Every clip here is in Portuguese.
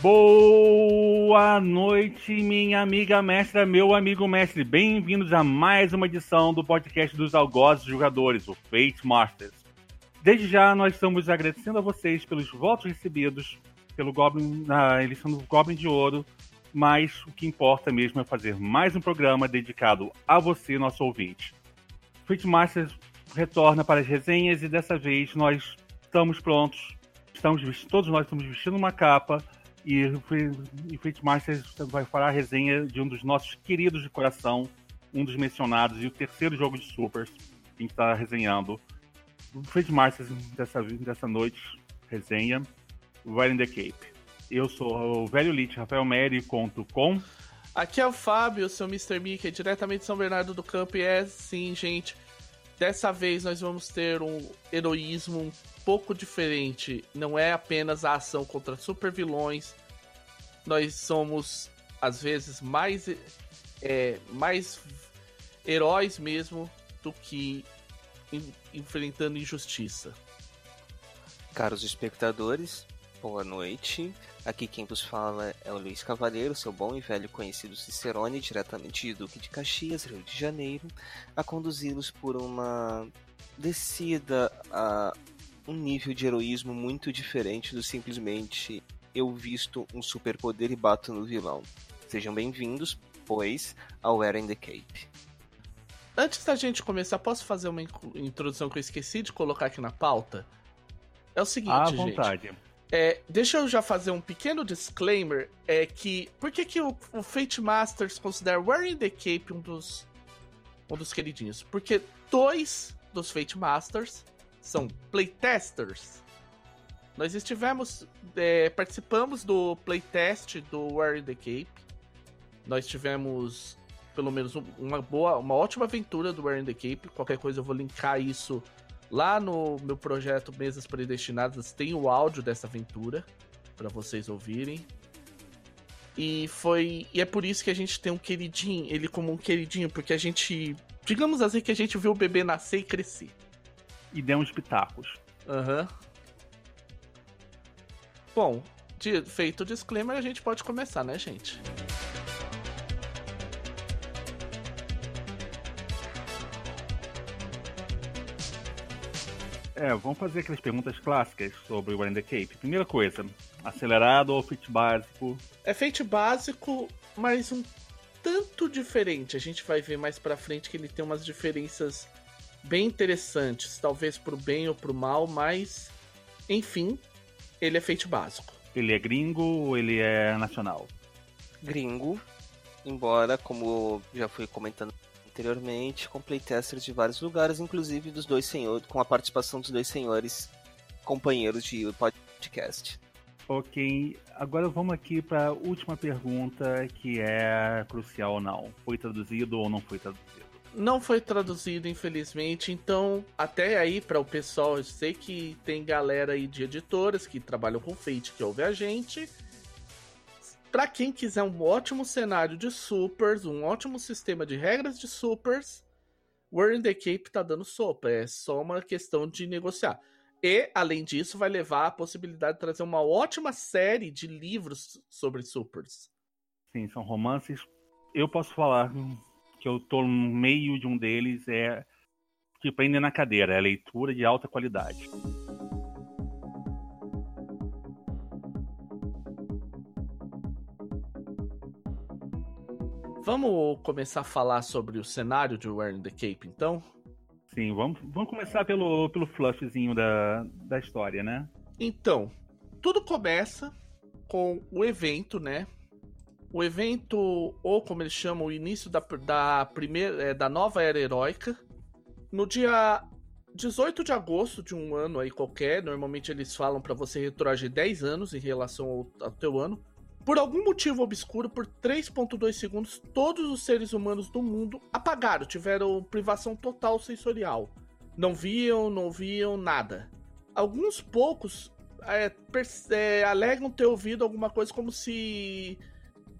Boa noite, minha amiga mestra, meu amigo mestre. Bem-vindos a mais uma edição do podcast dos algozes jogadores, o Fate Masters. Desde já, nós estamos agradecendo a vocês pelos votos recebidos pelo Goblin, na eleição do Goblin de Ouro, mas o que importa mesmo é fazer mais um programa dedicado a você, nosso ouvinte. Fate Masters retorna para as resenhas e dessa vez nós estamos prontos. Estamos, todos nós estamos vestindo uma capa e o Fate Masters vai falar a resenha de um dos nossos queridos de coração, um dos mencionados, e o terceiro jogo de Supers que a gente está resenhando. O Fate Masters dessa, dessa noite, resenha, in the Cape. Eu sou o velho Lich, Rafael Meri, conto com... Aqui é o Fábio, seu Mr. Mickey, diretamente de São Bernardo do Campo, e é sim, gente, dessa vez nós vamos ter um heroísmo um pouco diferente. Não é apenas a ação contra super vilões. Nós somos, às vezes, mais, é, mais heróis mesmo do que enfrentando injustiça. Caros espectadores, boa noite. Aqui quem vos fala é o Luiz Cavaleiro, seu bom e velho conhecido Cicerone, diretamente de Duque de Caxias, Rio de Janeiro, a conduzi-los por uma descida a um nível de heroísmo muito diferente do simplesmente eu visto um superpoder e bato no vilão. Sejam bem-vindos, pois, ao Era in the Cape. Antes da gente começar, posso fazer uma introdução que eu esqueci de colocar aqui na pauta? É o seguinte, à vontade. gente. É, deixa eu já fazer um pequeno disclaimer. É que. Por que, que o, o Fate Masters considera Wearing the Cape um dos. um dos queridinhos? Porque dois dos Fate Masters são playtesters. Nós estivemos. É, participamos do playtest do Wearing the Cape. Nós tivemos pelo menos uma boa, uma ótima aventura do Wearing the Cape. Qualquer coisa eu vou linkar isso lá no meu projeto Mesas Predestinadas. Tem o áudio dessa aventura para vocês ouvirem. E foi. E é por isso que a gente tem um queridinho, ele como um queridinho, porque a gente. Digamos assim que a gente viu o bebê nascer e crescer e demos pitacos. Aham. Uhum. Bom, de, feito o disclaimer, a gente pode começar, né, gente? É, vamos fazer aquelas perguntas clássicas sobre o Wind the Cape. Primeira coisa, acelerado ou feat básico? É feat básico, mas um tanto diferente. A gente vai ver mais pra frente que ele tem umas diferenças bem interessantes, talvez pro bem ou pro mal, mas enfim, ele é feito básico. Ele é gringo ou ele é nacional? Gringo, embora, como já fui comentando anteriormente, com playtesters de vários lugares, inclusive dos dois senhores, com a participação dos dois senhores companheiros de podcast. Ok, agora vamos aqui para a última pergunta que é crucial ou não. Foi traduzido ou não foi traduzido? não foi traduzido, infelizmente. Então, até aí, para o pessoal, eu sei que tem galera aí de editoras que trabalham com Fate que ouve a gente. Para quem quiser um ótimo cenário de supers, um ótimo sistema de regras de supers, War in the Cape tá dando sopa. É só uma questão de negociar. E, além disso, vai levar a possibilidade de trazer uma ótima série de livros sobre supers. Sim, são romances. Eu posso falar que eu tô no meio de um deles é que prende na cadeira, é leitura de alta qualidade. Vamos começar a falar sobre o cenário de Wearing the Cape, então? Sim, vamos, vamos começar pelo, pelo flushzinho da, da história, né? Então, tudo começa com o evento, né? o evento, ou como eles chamam, o início da, da, primeira, é, da nova era heróica, no dia 18 de agosto de um ano aí qualquer, normalmente eles falam para você retroagir 10 anos em relação ao, ao teu ano. Por algum motivo obscuro, por 3.2 segundos, todos os seres humanos do mundo apagaram, tiveram privação total sensorial. Não viam, não viam nada. Alguns poucos é, é, alegam ter ouvido alguma coisa como se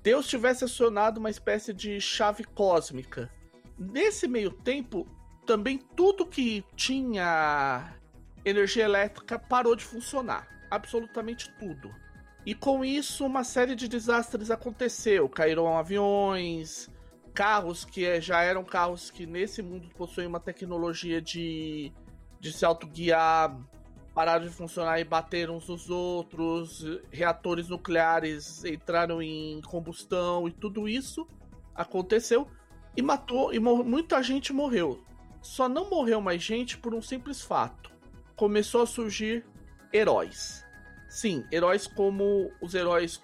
Deus tivesse acionado uma espécie de chave cósmica. Nesse meio tempo, também tudo que tinha energia elétrica parou de funcionar. Absolutamente tudo. E com isso, uma série de desastres aconteceu. Caíram aviões, carros que é, já eram carros que nesse mundo possuem uma tecnologia de, de se autoguiar, pararam de funcionar e bateram uns nos outros, reatores nucleares entraram em combustão e tudo isso aconteceu e matou e muita gente morreu. Só não morreu mais gente por um simples fato. Começou a surgir heróis. Sim, heróis como os heróis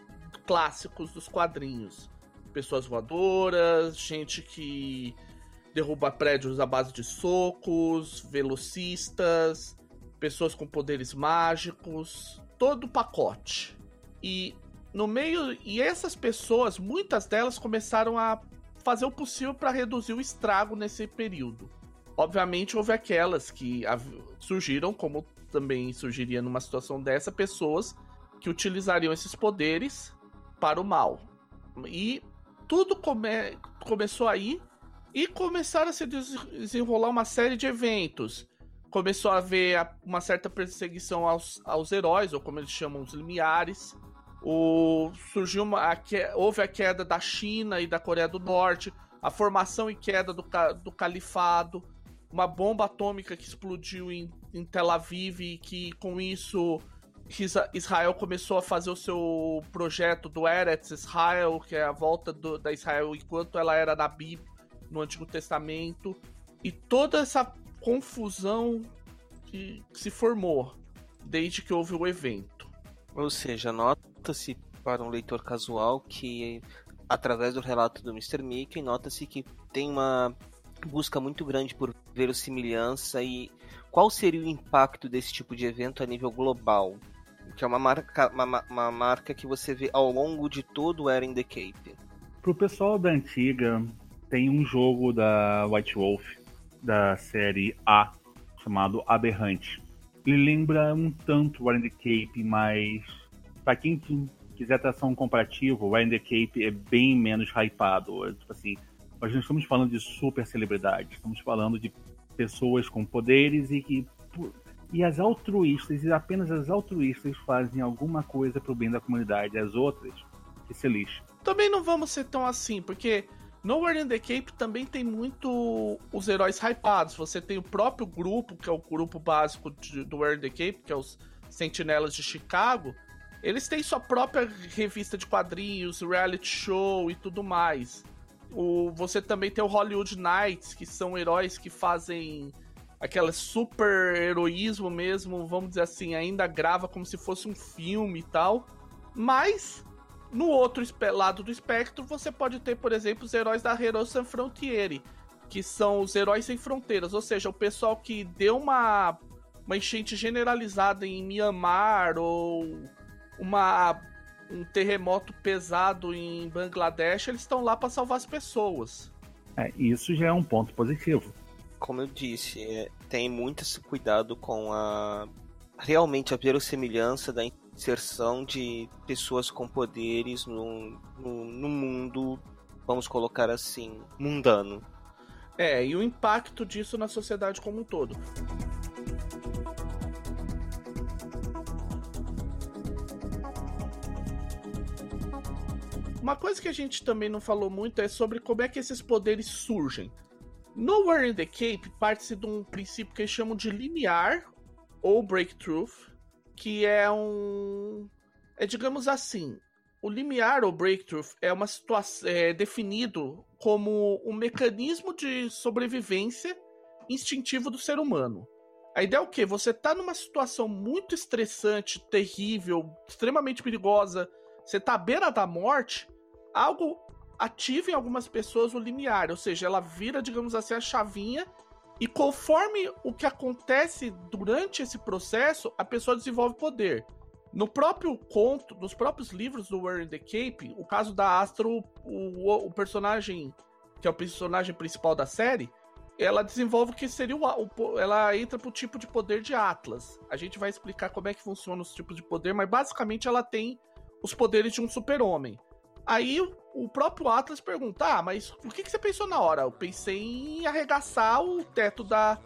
clássicos dos quadrinhos pessoas voadoras, gente que derruba prédios à base de socos, velocistas, pessoas com poderes mágicos, todo o pacote. E no meio e essas pessoas, muitas delas começaram a fazer o possível para reduzir o estrago nesse período. Obviamente houve aquelas que surgiram, como também surgiria numa situação dessa, pessoas que utilizariam esses poderes para o mal. E tudo come começou aí e começaram a se desenrolar uma série de eventos. Começou a haver uma certa perseguição aos, aos heróis, ou como eles chamam, os limiares. O, surgiu uma, a, houve a queda da China e da Coreia do Norte, a formação e queda do, do califado, uma bomba atômica que explodiu em, em Tel Aviv e que com isso Israel começou a fazer o seu projeto do Eretz Israel, que é a volta do, da Israel enquanto ela era na Bíblia, no Antigo Testamento, e toda essa confusão que se formou desde que houve o evento. Ou seja, nota-se para um leitor casual que, através do relato do Mr. Mickey, nota-se que tem uma busca muito grande por verossimilhança e qual seria o impacto desse tipo de evento a nível global? que é uma marca, uma, uma marca que você vê ao longo de todo o Era in the Cape. Pro pessoal da antiga, tem um jogo da White Wolf, da série A, chamado Aberrante. Ele lembra um tanto o Era in the Cape, mas para quem quiser traçar um comparativo, o Era in the Cape é bem menos hypado. Tipo assim, nós não estamos falando de super celebridade, estamos falando de pessoas com poderes e que e as altruístas, e apenas as altruístas fazem alguma coisa pro bem da comunidade, as outras que se lixam. Também não vamos ser tão assim, porque Nowhere in the Cape também tem muito os heróis hypados. Você tem o próprio grupo, que é o grupo básico de, do Where in the Cape, que é os Sentinelas de Chicago. Eles têm sua própria revista de quadrinhos, reality show e tudo mais. O, você também tem o Hollywood Knights, que são heróis que fazem aquela super heroísmo mesmo, vamos dizer assim, ainda grava como se fosse um filme e tal. Mas no outro lado do espectro, você pode ter, por exemplo, os heróis da Hero Sans Frontiere, que são os heróis sem fronteiras, ou seja, o pessoal que deu uma uma enchente generalizada em Myanmar ou uma um terremoto pesado em Bangladesh, eles estão lá para salvar as pessoas. É, isso já é um ponto positivo como eu disse, é, tem muito esse cuidado com a realmente a verossimilhança da inserção de pessoas com poderes no, no, no mundo, vamos colocar assim, mundano. É, e o impacto disso na sociedade como um todo. Uma coisa que a gente também não falou muito é sobre como é que esses poderes surgem. Nowhere in the Cape parte-se de um princípio que eles chamam de limiar ou breakthrough, que é um. É, digamos assim, o limiar ou breakthrough é uma situação é definido como um mecanismo de sobrevivência instintivo do ser humano. A ideia é o quê? Você tá numa situação muito estressante, terrível, extremamente perigosa, você tá à beira da morte, algo ativa em algumas pessoas o limiar, ou seja, ela vira, digamos assim, a chavinha e conforme o que acontece durante esse processo, a pessoa desenvolve poder. No próprio conto, nos próprios livros do Where in the Cape, o caso da Astro, o, o personagem que é o personagem principal da série, ela desenvolve o que seria o, o, ela entra pro tipo de poder de Atlas. A gente vai explicar como é que funciona os tipos de poder, mas basicamente ela tem os poderes de um super-homem. Aí o próprio Atlas pergunta: Ah, mas o que, que você pensou na hora? Eu pensei em arregaçar o teto da,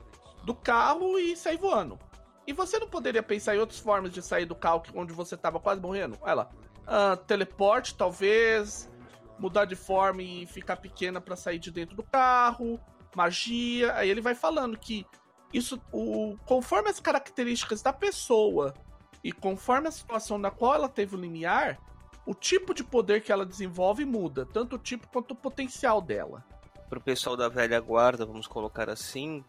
do carro e sair voando. E você não poderia pensar em outras formas de sair do carro onde você estava quase morrendo? Ela, Uh, teleporte, talvez. Mudar de forma e ficar pequena para sair de dentro do carro. Magia. Aí ele vai falando que isso, o, conforme as características da pessoa e conforme a situação na qual ela teve o limiar, o tipo de poder que ela desenvolve muda, tanto o tipo quanto o potencial dela. Para o pessoal da velha guarda, vamos colocar assim,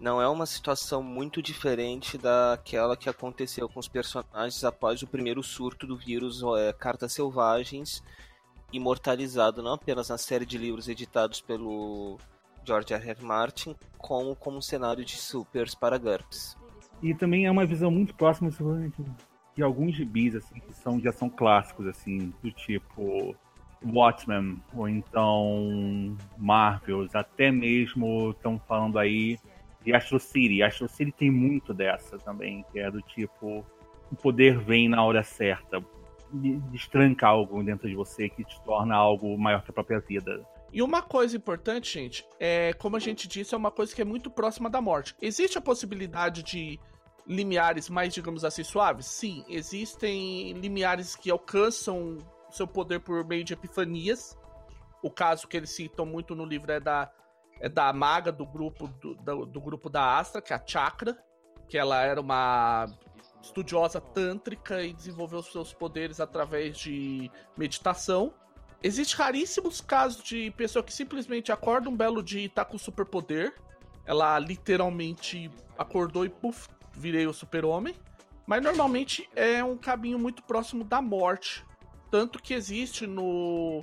não é uma situação muito diferente daquela que aconteceu com os personagens após o primeiro surto do vírus é, Cartas Selvagens, imortalizado não apenas na série de livros editados pelo George R. R. Martin, como como cenário de supers para GURPS. E também é uma visão muito próxima de alguns gibis assim, que são, já são clássicos, assim, do tipo Watchmen, ou então Marvels, até mesmo estão falando aí de Astro City. Astro City tem muito dessa também, que é do tipo o poder vem na hora certa, destranca algo dentro de você que te torna algo maior que a própria vida. E uma coisa importante, gente, é como a gente disse, é uma coisa que é muito próxima da morte. Existe a possibilidade de limiares mais, digamos assim, suaves? Sim, existem limiares que alcançam seu poder por meio de epifanias. O caso que eles citam muito no livro é da, é da maga do grupo do, do, do grupo da Astra, que é a Chakra, que ela era uma estudiosa tântrica e desenvolveu seus poderes através de meditação. Existem raríssimos casos de pessoa que simplesmente acorda um belo dia e tá com superpoder. Ela literalmente acordou e puf, virei o super-homem. Mas normalmente é um caminho muito próximo da morte. Tanto que existe no,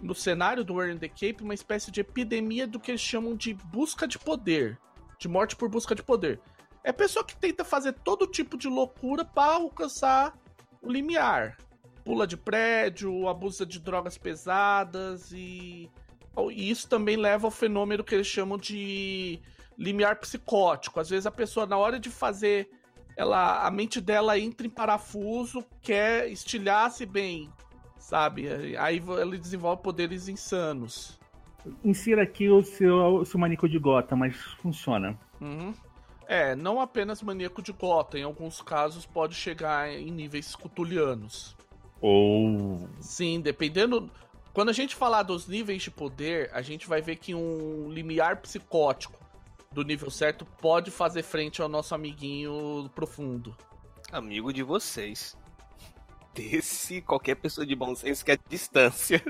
no cenário do War in the Cape uma espécie de epidemia do que eles chamam de busca de poder. De morte por busca de poder. É pessoa que tenta fazer todo tipo de loucura para alcançar o limiar pula de prédio, abusa de drogas pesadas e... e isso também leva ao fenômeno que eles chamam de limiar psicótico. Às vezes a pessoa na hora de fazer ela a mente dela entra em parafuso, quer estilhar-se bem, sabe? Aí ele desenvolve poderes insanos. Insira aqui o seu, o seu maníaco de gota, mas funciona. Uhum. É, não apenas maníaco de gota, em alguns casos pode chegar em níveis cutulianos. Ou. Sim, dependendo. Quando a gente falar dos níveis de poder, a gente vai ver que um limiar psicótico do nível certo pode fazer frente ao nosso amiguinho profundo. Amigo de vocês. Desse, qualquer pessoa de bom senso quer distância.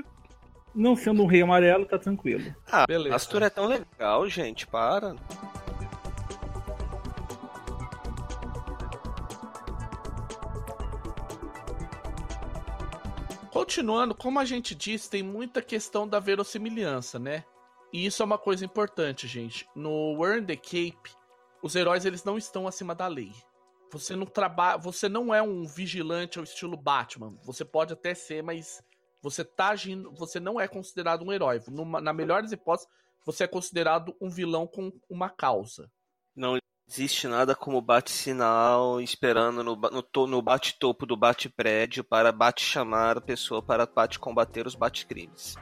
Não sendo um rei amarelo, tá tranquilo. Ah, beleza. Astur é tão legal, gente, para. Continuando, como a gente disse, tem muita questão da verossimilhança, né? E isso é uma coisa importante, gente. No Earn the Cape, os heróis eles não estão acima da lei. Você não trabalha, você não é um vigilante ao estilo Batman. Você pode até ser, mas você tá agindo, você não é considerado um herói. Numa, na melhor das hipóteses, você é considerado um vilão com uma causa. Não existe nada como bate-sinal esperando no, no, no bate-topo do bate-prédio para bate-chamar a pessoa para bate-combater os bate-crimes.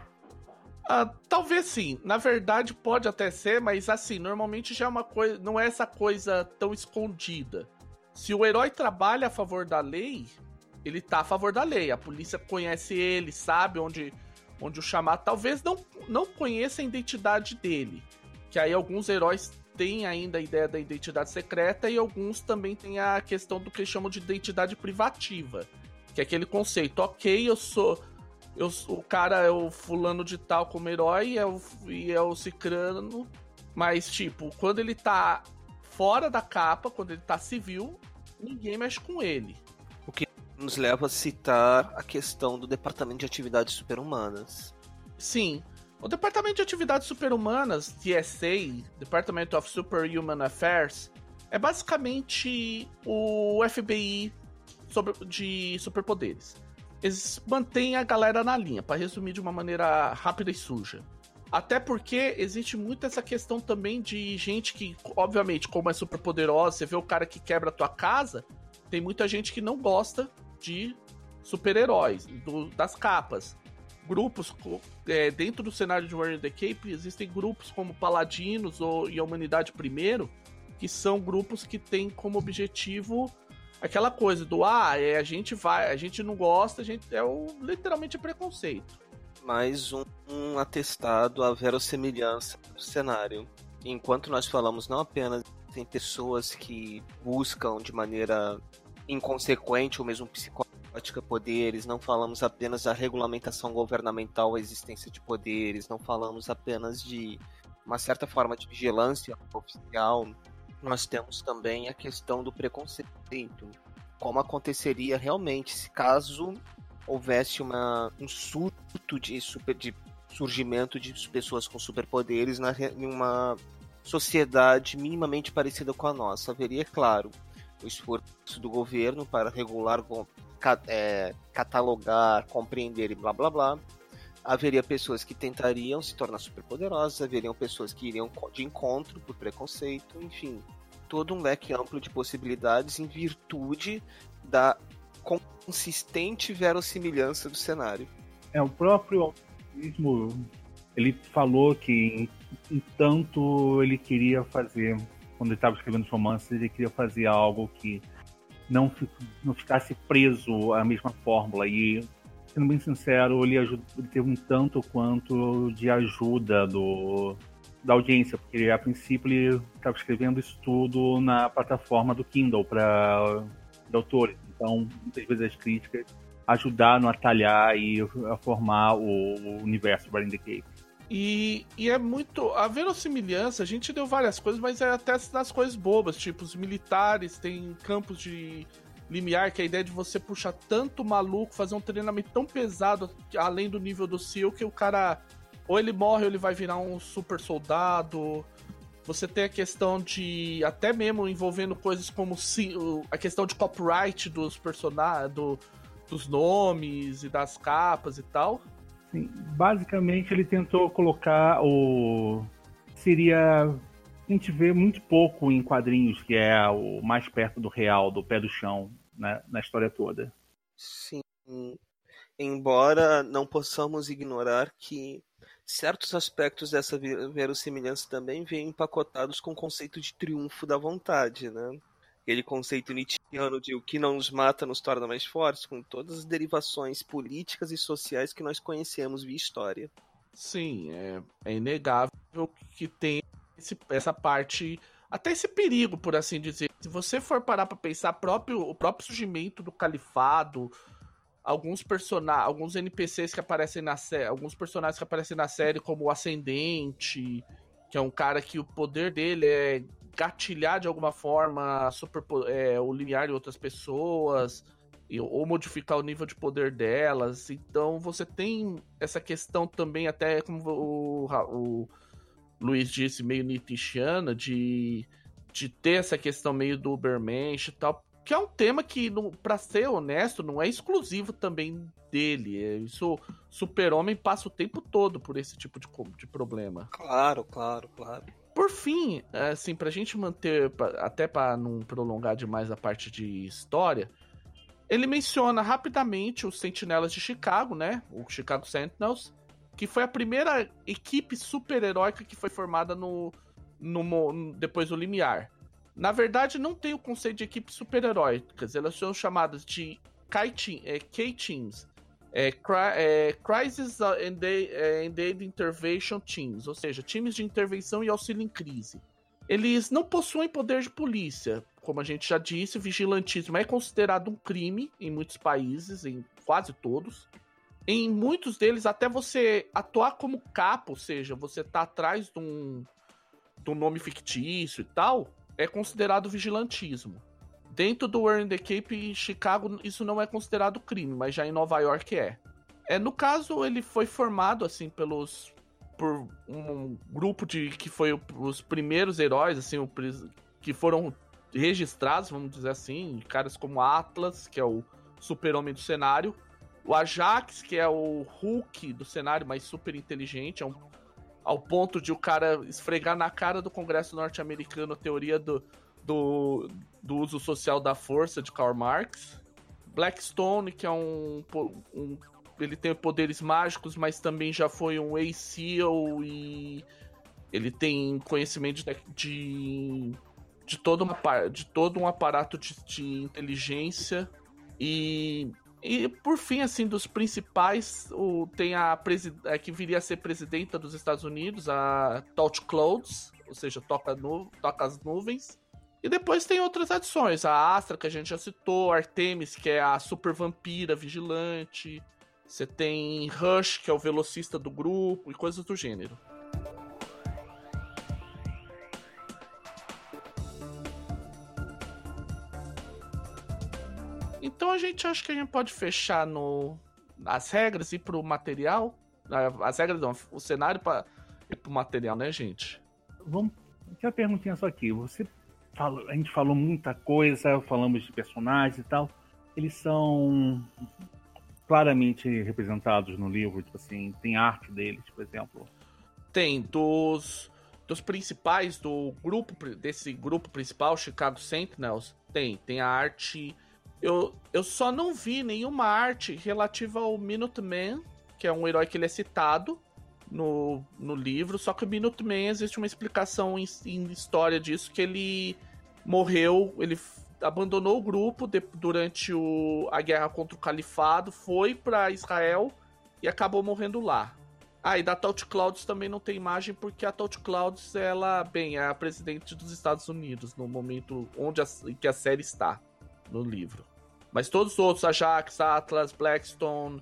Ah, talvez sim. Na verdade, pode até ser, mas assim, normalmente já é uma coisa. Não é essa coisa tão escondida. Se o herói trabalha a favor da lei, ele tá a favor da lei. A polícia conhece ele, sabe onde, onde o chamar. Talvez não, não conheça a identidade dele. Que aí alguns heróis tem ainda a ideia da identidade secreta e alguns também têm a questão do que chamam de identidade privativa, que é aquele conceito, ok, eu sou eu, o cara é o fulano de tal como herói é o, e é o cicrano, mas tipo, quando ele tá fora da capa, quando ele tá civil, ninguém mexe com ele. O que nos leva a citar a questão do Departamento de Atividades Superhumanas. Sim, o Departamento de Atividades Superhumanas, DSA, Department of Superhuman Affairs, é basicamente o FBI sobre, de superpoderes. Eles mantêm a galera na linha, para resumir de uma maneira rápida e suja. Até porque existe muito essa questão também de gente que, obviamente, como é super poderosa, você vê o cara que quebra a tua casa, tem muita gente que não gosta de super-heróis, das capas grupos é, dentro do cenário de Warrior the Cape existem grupos como Paladinos ou e a Humanidade Primeiro que são grupos que têm como objetivo aquela coisa do ah, é, a gente vai, a gente não gosta, a gente é o literalmente preconceito. Mais um, um atestado à verossimilhança do cenário. Enquanto nós falamos não apenas em pessoas que buscam de maneira inconsequente ou mesmo psicótica poderes, não falamos apenas da regulamentação governamental, a existência de poderes, não falamos apenas de uma certa forma de vigilância oficial, nós temos também a questão do preconceito. Como aconteceria realmente se caso houvesse uma, um surto de, super, de surgimento de pessoas com superpoderes na, em uma sociedade minimamente parecida com a nossa. Haveria, claro, o esforço do governo para regular, é, catalogar, compreender e blá blá blá. Haveria pessoas que tentariam se tornar superpoderosas, haveriam pessoas que iriam de encontro por preconceito, enfim todo um leque amplo de possibilidades em virtude da consistente verossimilhança do cenário. É, o próprio mesmo ele falou que tanto ele queria fazer, quando ele estava escrevendo os romances, ele queria fazer algo que não, não ficasse preso à mesma fórmula. E, sendo bem sincero, ele, ele teve um tanto quanto de ajuda do, da audiência, porque a princípio ele estava escrevendo isso tudo na plataforma do Kindle para autores. Então, muitas vezes as críticas ajudaram a talhar e a formar o universo Burning the Cape. E, e é muito. A verossimilhança, a gente deu várias coisas, mas é até das coisas bobas, tipo, os militares têm campos de limiar, que é a ideia de você puxar tanto maluco, fazer um treinamento tão pesado, além do nível do SEAL, que o cara ou ele morre ou ele vai virar um super soldado. Você tem a questão de. Até mesmo envolvendo coisas como a questão de copyright dos personagens. Do, dos nomes e das capas e tal. Sim, basicamente ele tentou colocar o. Seria. A gente vê muito pouco em quadrinhos, que é o mais perto do real, do pé do chão, né, na história toda. Sim. Embora não possamos ignorar que certos aspectos dessa verossimilhança também vêm empacotados com o conceito de triunfo da vontade, né? Aquele conceito nietzschiano de o que não nos mata nos torna mais fortes, com todas as derivações políticas e sociais que nós conhecemos via história. Sim, é, é inegável que tem esse, essa parte, até esse perigo, por assim dizer. Se você for parar para pensar, próprio, o próprio surgimento do califado, alguns personagens, alguns NPCs que aparecem na série, alguns personagens que aparecem na série como o Ascendente, que é um cara que o poder dele é gatilhar de alguma forma super, é, o limiar de outras pessoas ou modificar o nível de poder delas. Então você tem essa questão também, até como o, o Luiz disse, meio Nietzscheana, de, de ter essa questão meio do Ubermensch e tal, que é um tema que, para ser honesto, não é exclusivo também dele. É, isso, Super-Homem passa o tempo todo por esse tipo de, de problema. Claro, claro, claro. Por fim, assim, pra gente manter, até para não prolongar demais a parte de história, ele menciona rapidamente os Sentinelas de Chicago, né? O Chicago Sentinels, que foi a primeira equipe super-heróica que foi formada no, no, depois do Limiar. Na verdade, não tem o conceito de equipes super-heróicas. Elas são chamadas de K-Teams. É, é, Crisis and Aid Intervention Teams, ou seja, times de intervenção e auxílio em crise. Eles não possuem poder de polícia. Como a gente já disse, vigilantismo é considerado um crime em muitos países, em quase todos. Em muitos deles, até você atuar como capo, ou seja, você tá atrás de um, de um nome fictício e tal, é considerado vigilantismo. Dentro do Warren the Cape, Chicago, isso não é considerado crime, mas já em Nova York é. É no caso ele foi formado assim pelos por um grupo de que foi os primeiros heróis assim, o, que foram registrados, vamos dizer assim, caras como Atlas, que é o super-homem do cenário, o Ajax, que é o Hulk do cenário, mas super inteligente, é um ao ponto de o cara esfregar na cara do Congresso norte-americano a teoria do, do, do, uso social da força de Karl Marx. Blackstone, que é um, um ele tem poderes mágicos, mas também já foi um ACEAL e ele tem conhecimento de, de, de todo, uma, de todo um aparato de, de inteligência e e por fim, assim, dos principais, o, tem a, a que viria a ser presidenta dos Estados Unidos, a Touch Clouds, ou seja, toca, nu, toca as nuvens. E depois tem outras adições, a Astra, que a gente já citou, Artemis, que é a super vampira vigilante. Você tem Rush, que é o velocista do grupo, e coisas do gênero. Então a gente acha que a gente pode fechar no as regras e pro material. As regras não, o cenário para ir pro material, né, gente? Vamos. Tinha uma perguntinha só aqui. Você falou, a gente falou muita coisa, falamos de personagens e tal. Eles são claramente representados no livro, tipo assim, tem arte deles, por exemplo. Tem dos dos principais do grupo desse grupo principal, Chicago Sentinels, tem, tem a arte eu, eu só não vi nenhuma arte relativa ao Minuteman, que é um herói que ele é citado no, no livro, só que o Minuteman existe uma explicação em, em história disso, que ele morreu, ele abandonou o grupo de, durante o, a guerra contra o califado, foi para Israel e acabou morrendo lá. Ah, e da Touch Clouds também não tem imagem, porque a Touch Clouds, ela, bem, é a presidente dos Estados Unidos no momento onde a, que a série está no livro. Mas todos os outros, Ajax, Atlas, Blackstone,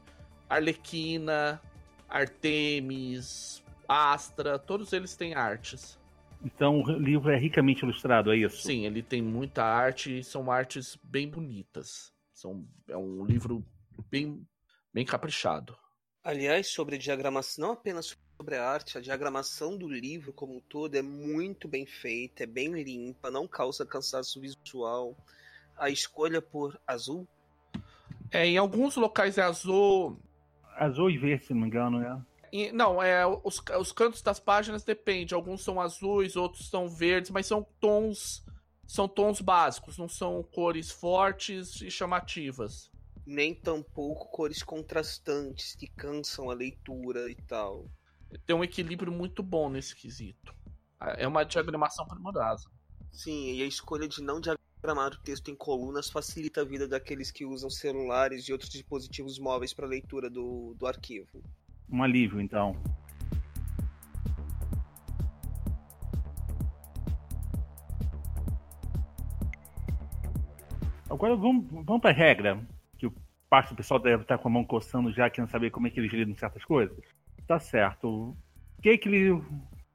Arlequina, Artemis, Astra, todos eles têm artes. Então o livro é ricamente ilustrado, é isso? Sim, ele tem muita arte e são artes bem bonitas. São, é um livro bem, bem caprichado. Aliás, sobre diagramação, não apenas sobre a arte, a diagramação do livro como um todo é muito bem feita, é bem limpa, não causa cansaço visual a escolha por azul? É, em alguns locais é azul. Azul e verde, se não me engano, né? E, não, é os, os cantos das páginas depende. Alguns são azuis, outros são verdes, mas são tons são tons básicos, não são cores fortes e chamativas. Nem tampouco cores contrastantes que cansam a leitura e tal. Tem um equilíbrio muito bom nesse quesito. É uma diagramação primorosa. Sim, e a escolha de não diagramar o texto em colunas facilita a vida daqueles que usam celulares e outros dispositivos móveis para leitura do, do arquivo. Um alívio, então. Agora vamos, vamos para a regra, que parte do pessoal deve estar com a mão coçando já, querendo saber como é que eles lidam certas coisas. Tá certo. O que, que, ele, o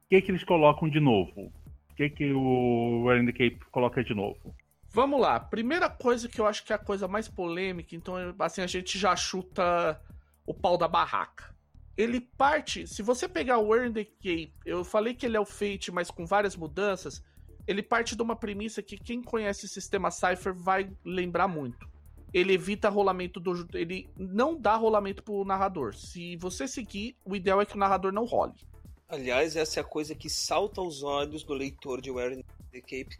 que, que eles colocam de novo? O que, que o the Cape coloca de novo? Vamos lá. Primeira coisa que eu acho que é a coisa mais polêmica, então assim a gente já chuta o pau da barraca. Ele parte, se você pegar o Earn the Cape, eu falei que ele é o Fate, mas com várias mudanças, ele parte de uma premissa que quem conhece o sistema Cypher vai lembrar muito. Ele evita rolamento do. Ele não dá rolamento pro narrador. Se você seguir, o ideal é que o narrador não role. Aliás, essa é a coisa que salta aos olhos do leitor de Wearing The Cape,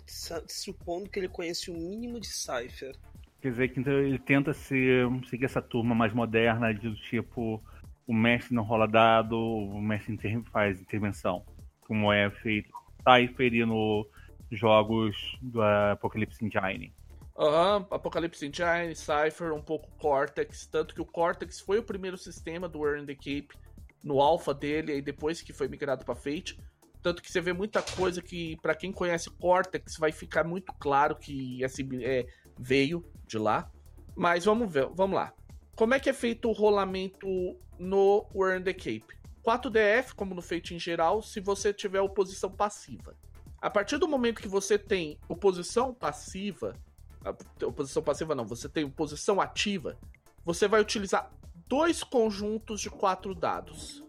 supondo que ele conhece o mínimo de Cypher. Quer dizer que então, ele tenta ser, seguir essa turma mais moderna, de tipo, o mestre não rola dado, o mestre inter faz intervenção, como é feito Cypher e nos jogos do Apocalypse Engine. Aham, uhum, Apocalypse Engine, Cypher, um pouco Cortex, tanto que o Cortex foi o primeiro sistema do Earn the Cape no alpha dele, e depois que foi migrado para Fate. Tanto que você vê muita coisa que, para quem conhece Cortex, vai ficar muito claro que assim, é, veio de lá. Mas vamos ver, vamos lá. Como é que é feito o rolamento no Earn the Cape? 4DF, como no Fate em geral, se você tiver oposição passiva. A partir do momento que você tem oposição passiva, oposição passiva não, você tem oposição ativa, você vai utilizar dois conjuntos de quatro dados.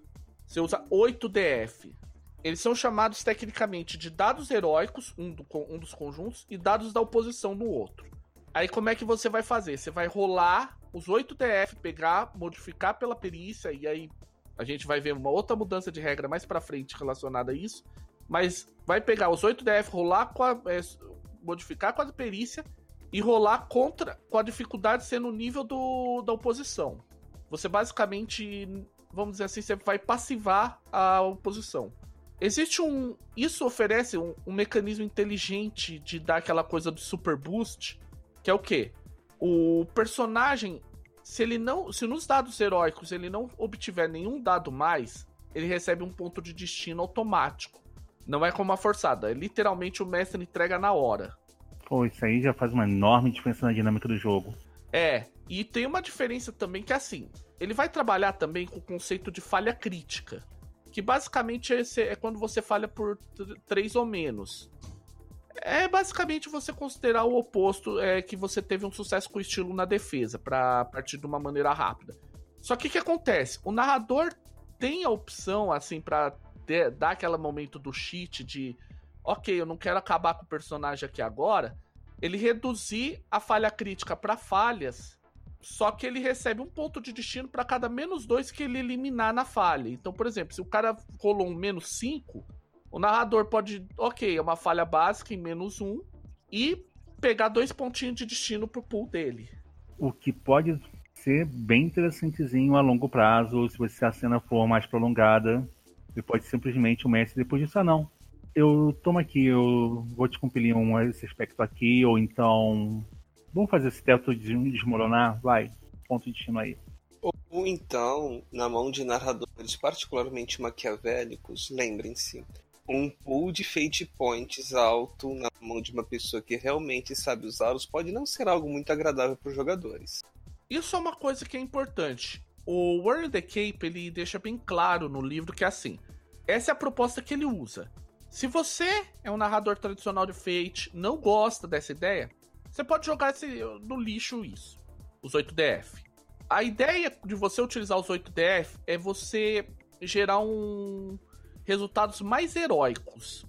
Você usa 8 DF. Eles são chamados tecnicamente de dados heróicos, um, do, um dos conjuntos, e dados da oposição no outro. Aí como é que você vai fazer? Você vai rolar os 8 DF, pegar, modificar pela perícia, e aí a gente vai ver uma outra mudança de regra mais pra frente relacionada a isso. Mas vai pegar os 8 DF, rolar com a. É, modificar com a perícia e rolar contra com a dificuldade sendo o nível do, da oposição. Você basicamente, vamos dizer assim, você vai passivar a oposição. Existe um. Isso oferece um, um, mecanismo inteligente de dar aquela coisa do super boost, que é o quê? O personagem, se ele não. Se nos dados heróicos ele não obtiver nenhum dado mais, ele recebe um ponto de destino automático. Não é como a forçada, é literalmente o mestre entrega na hora. Pô, isso aí já faz uma enorme diferença na dinâmica do jogo. É, e tem uma diferença também que é assim, ele vai trabalhar também com o conceito de falha crítica, que basicamente é, é quando você falha por três ou menos. É basicamente você considerar o oposto, é que você teve um sucesso com o estilo na defesa, para partir de uma maneira rápida. Só que o que acontece? O narrador tem a opção, assim, para dar aquele momento do cheat de ok, eu não quero acabar com o personagem aqui agora, ele reduzir a falha crítica para falhas, só que ele recebe um ponto de destino para cada menos dois que ele eliminar na falha. Então, por exemplo, se o cara rolou um menos 5, o narrador pode, ok, é uma falha básica em menos 1 um, e pegar dois pontinhos de destino pro pool dele. O que pode ser bem interessantezinho a longo prazo, se você a cena for mais prolongada, você pode simplesmente o mestre depois disso, ah não, eu tomo aqui, eu vou te compilar um, esse aspecto aqui, ou então. Vamos fazer esse teto desmoronar? Vai, ponto de destino aí. Ou então, na mão de narradores particularmente maquiavélicos, lembrem-se, um pool de fate points alto na mão de uma pessoa que realmente sabe usá-los pode não ser algo muito agradável para os jogadores. Isso é uma coisa que é importante. O World the Cape ele deixa bem claro no livro que é assim. Essa é a proposta que ele usa. Se você é um narrador tradicional de Fate, não gosta dessa ideia, você pode jogar esse, no lixo isso, os 8DF. A ideia de você utilizar os 8DF é você gerar um resultados mais heróicos.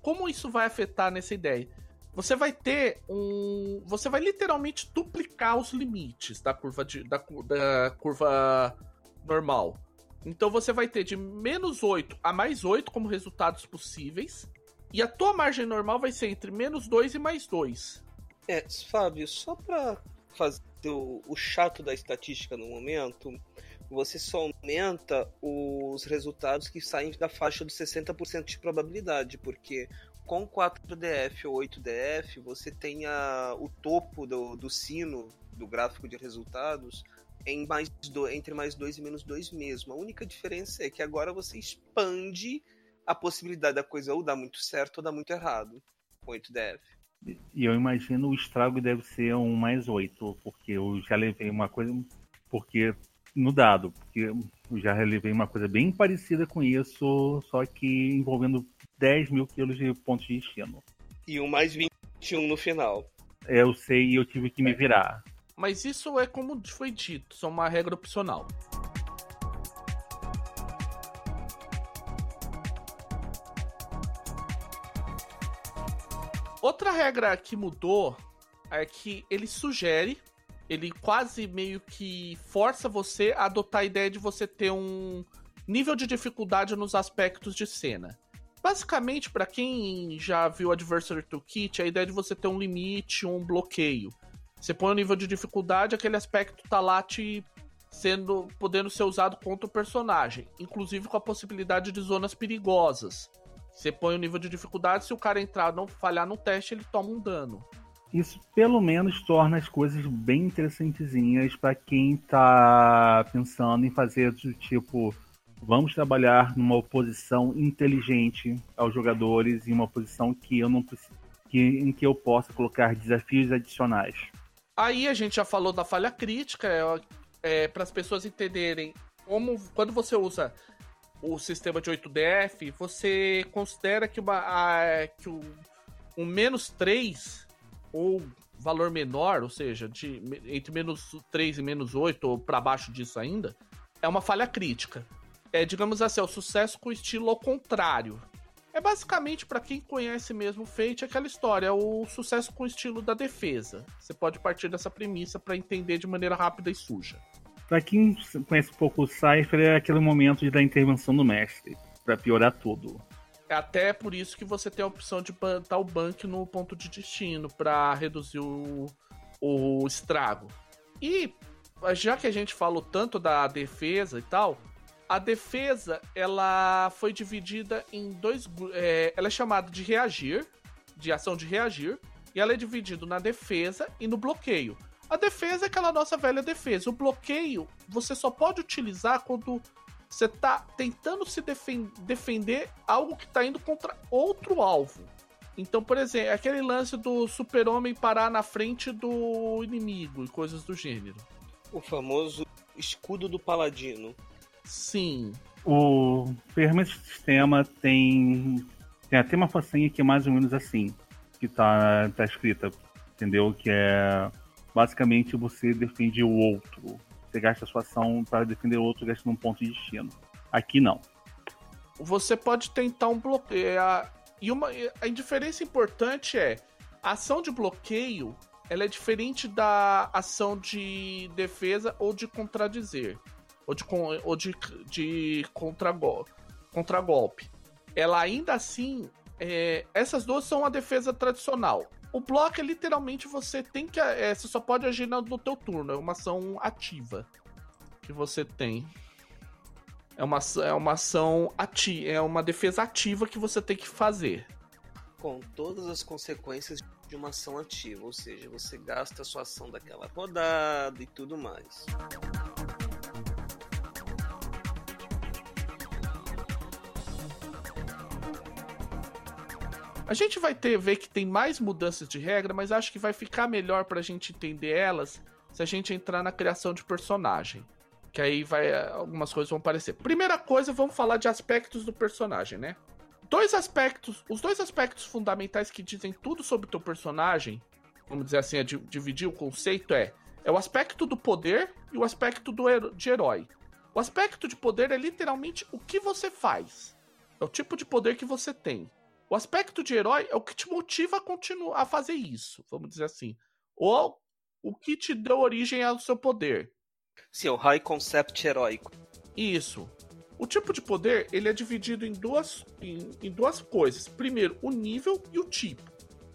Como isso vai afetar nessa ideia? Você vai ter um. Você vai literalmente duplicar os limites da curva, de, da, da curva normal. Então você vai ter de menos 8 a mais 8 como resultados possíveis. E a tua margem normal vai ser entre menos 2 e mais 2. É, Fábio, só pra fazer o, o chato da estatística no momento, você só aumenta os resultados que saem da faixa dos 60% de probabilidade, porque com 4DF ou 8DF você tem a, o topo do, do sino do gráfico de resultados em mais do, entre mais 2 e menos 2 mesmo. A única diferença é que agora você expande a possibilidade da coisa ou dar muito certo ou dar muito errado. 8 deve. E eu imagino o estrago deve ser um mais 8, porque eu já levei uma coisa. Porque no dado, porque eu já levei uma coisa bem parecida com isso, só que envolvendo 10 mil quilos de pontos de destino. E um mais 21 no final. É, eu sei e eu tive que me virar. Mas isso é como foi dito, são uma regra opcional. Outra regra que mudou é que ele sugere, ele quase meio que força você a adotar a ideia de você ter um nível de dificuldade nos aspectos de cena. Basicamente, para quem já viu Adversary Toolkit, a ideia de você ter um limite, um bloqueio. Você põe o nível de dificuldade, aquele aspecto tá lá te sendo podendo ser usado contra o personagem, inclusive com a possibilidade de zonas perigosas. Você põe o nível de dificuldade, se o cara entrar não falhar no teste, ele toma um dano. Isso pelo menos torna as coisas bem interessantezinhas para quem tá pensando em fazer do tipo, vamos trabalhar numa oposição inteligente aos jogadores e uma posição que eu não que, em que eu possa colocar desafios adicionais. Aí a gente já falou da falha crítica, é, é para as pessoas entenderem como quando você usa o sistema de 8DF, você considera que, uma, a, que o, um menos 3 ou valor menor, ou seja, de, entre menos 3 e menos 8, ou para baixo disso ainda, é uma falha crítica. É, digamos assim, é o sucesso com estilo ao contrário. É basicamente, para quem conhece mesmo o Fate, aquela história, o sucesso com o estilo da defesa. Você pode partir dessa premissa para entender de maneira rápida e suja. Para quem conhece um pouco o Cypher, é aquele momento da intervenção do mestre, para piorar tudo. É até por isso que você tem a opção de dar o bank no ponto de destino, para reduzir o, o estrago. E já que a gente falou tanto da defesa e tal, a defesa ela foi dividida em dois. É, ela é chamada de reagir, de ação de reagir, e ela é dividida na defesa e no bloqueio. A defesa é aquela nossa velha defesa. O bloqueio você só pode utilizar quando você tá tentando se defen defender algo que tá indo contra outro alvo. Então, por exemplo, aquele lance do super-homem parar na frente do inimigo e coisas do gênero. O famoso escudo do paladino. Sim. O de sistema tem, tem até uma facinha que é mais ou menos assim, que tá, tá escrita, entendeu? Que é basicamente você defende o outro. Você gasta a sua ação para defender o outro gastando um ponto de destino. Aqui não. Você pode tentar um bloqueio. E uma a diferença importante é a ação de bloqueio ela é diferente da ação de defesa ou de contradizer. Ou de, ou de, de contragolpe. Contra ela ainda assim. É, essas duas são a defesa tradicional. O bloco é literalmente você tem que. É, você só pode agir no, no teu turno. É uma ação ativa que você tem. É uma, é uma ação ativa. É uma defesa ativa que você tem que fazer. Com todas as consequências de uma ação ativa. Ou seja, você gasta a sua ação daquela rodada e tudo mais. A gente vai ter ver que tem mais mudanças de regra, mas acho que vai ficar melhor pra gente entender elas se a gente entrar na criação de personagem. Que aí vai algumas coisas vão aparecer. Primeira coisa, vamos falar de aspectos do personagem, né? Dois aspectos, os dois aspectos fundamentais que dizem tudo sobre o teu personagem, vamos dizer assim, é dividir o conceito é é o aspecto do poder e o aspecto do de herói. O aspecto de poder é literalmente o que você faz. É o tipo de poder que você tem. O aspecto de herói é o que te motiva a continuar a fazer isso, vamos dizer assim. Ou o que te deu origem ao seu poder. Sim, o high concept heróico. Isso. O tipo de poder ele é dividido em duas, em, em duas coisas. Primeiro, o nível e o tipo.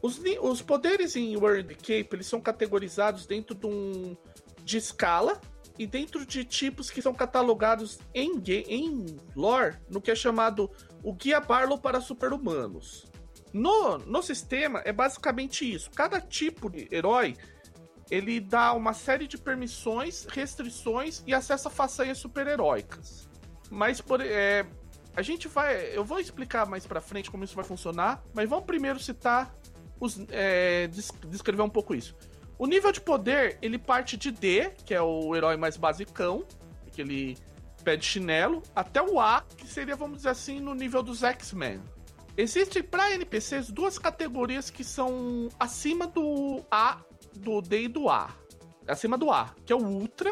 Os, os poderes em World Cape eles são categorizados dentro de, um, de escala e dentro de tipos que são catalogados em, em lore no que é chamado o Guia Barlow para Super-Humanos. No, no sistema é basicamente isso. Cada tipo de herói ele dá uma série de permissões, restrições e acesso a façanhas super-heróicas. Mas por, é, a gente vai. Eu vou explicar mais pra frente como isso vai funcionar, mas vamos primeiro citar os. É, descrever um pouco isso. O nível de poder, ele parte de D, que é o herói mais basicão, aquele pé de chinelo, até o A, que seria, vamos dizer assim, no nível dos X-Men. Existem para NPCs duas categorias que são acima do A, do D e do A. Acima do A, que é o Ultra.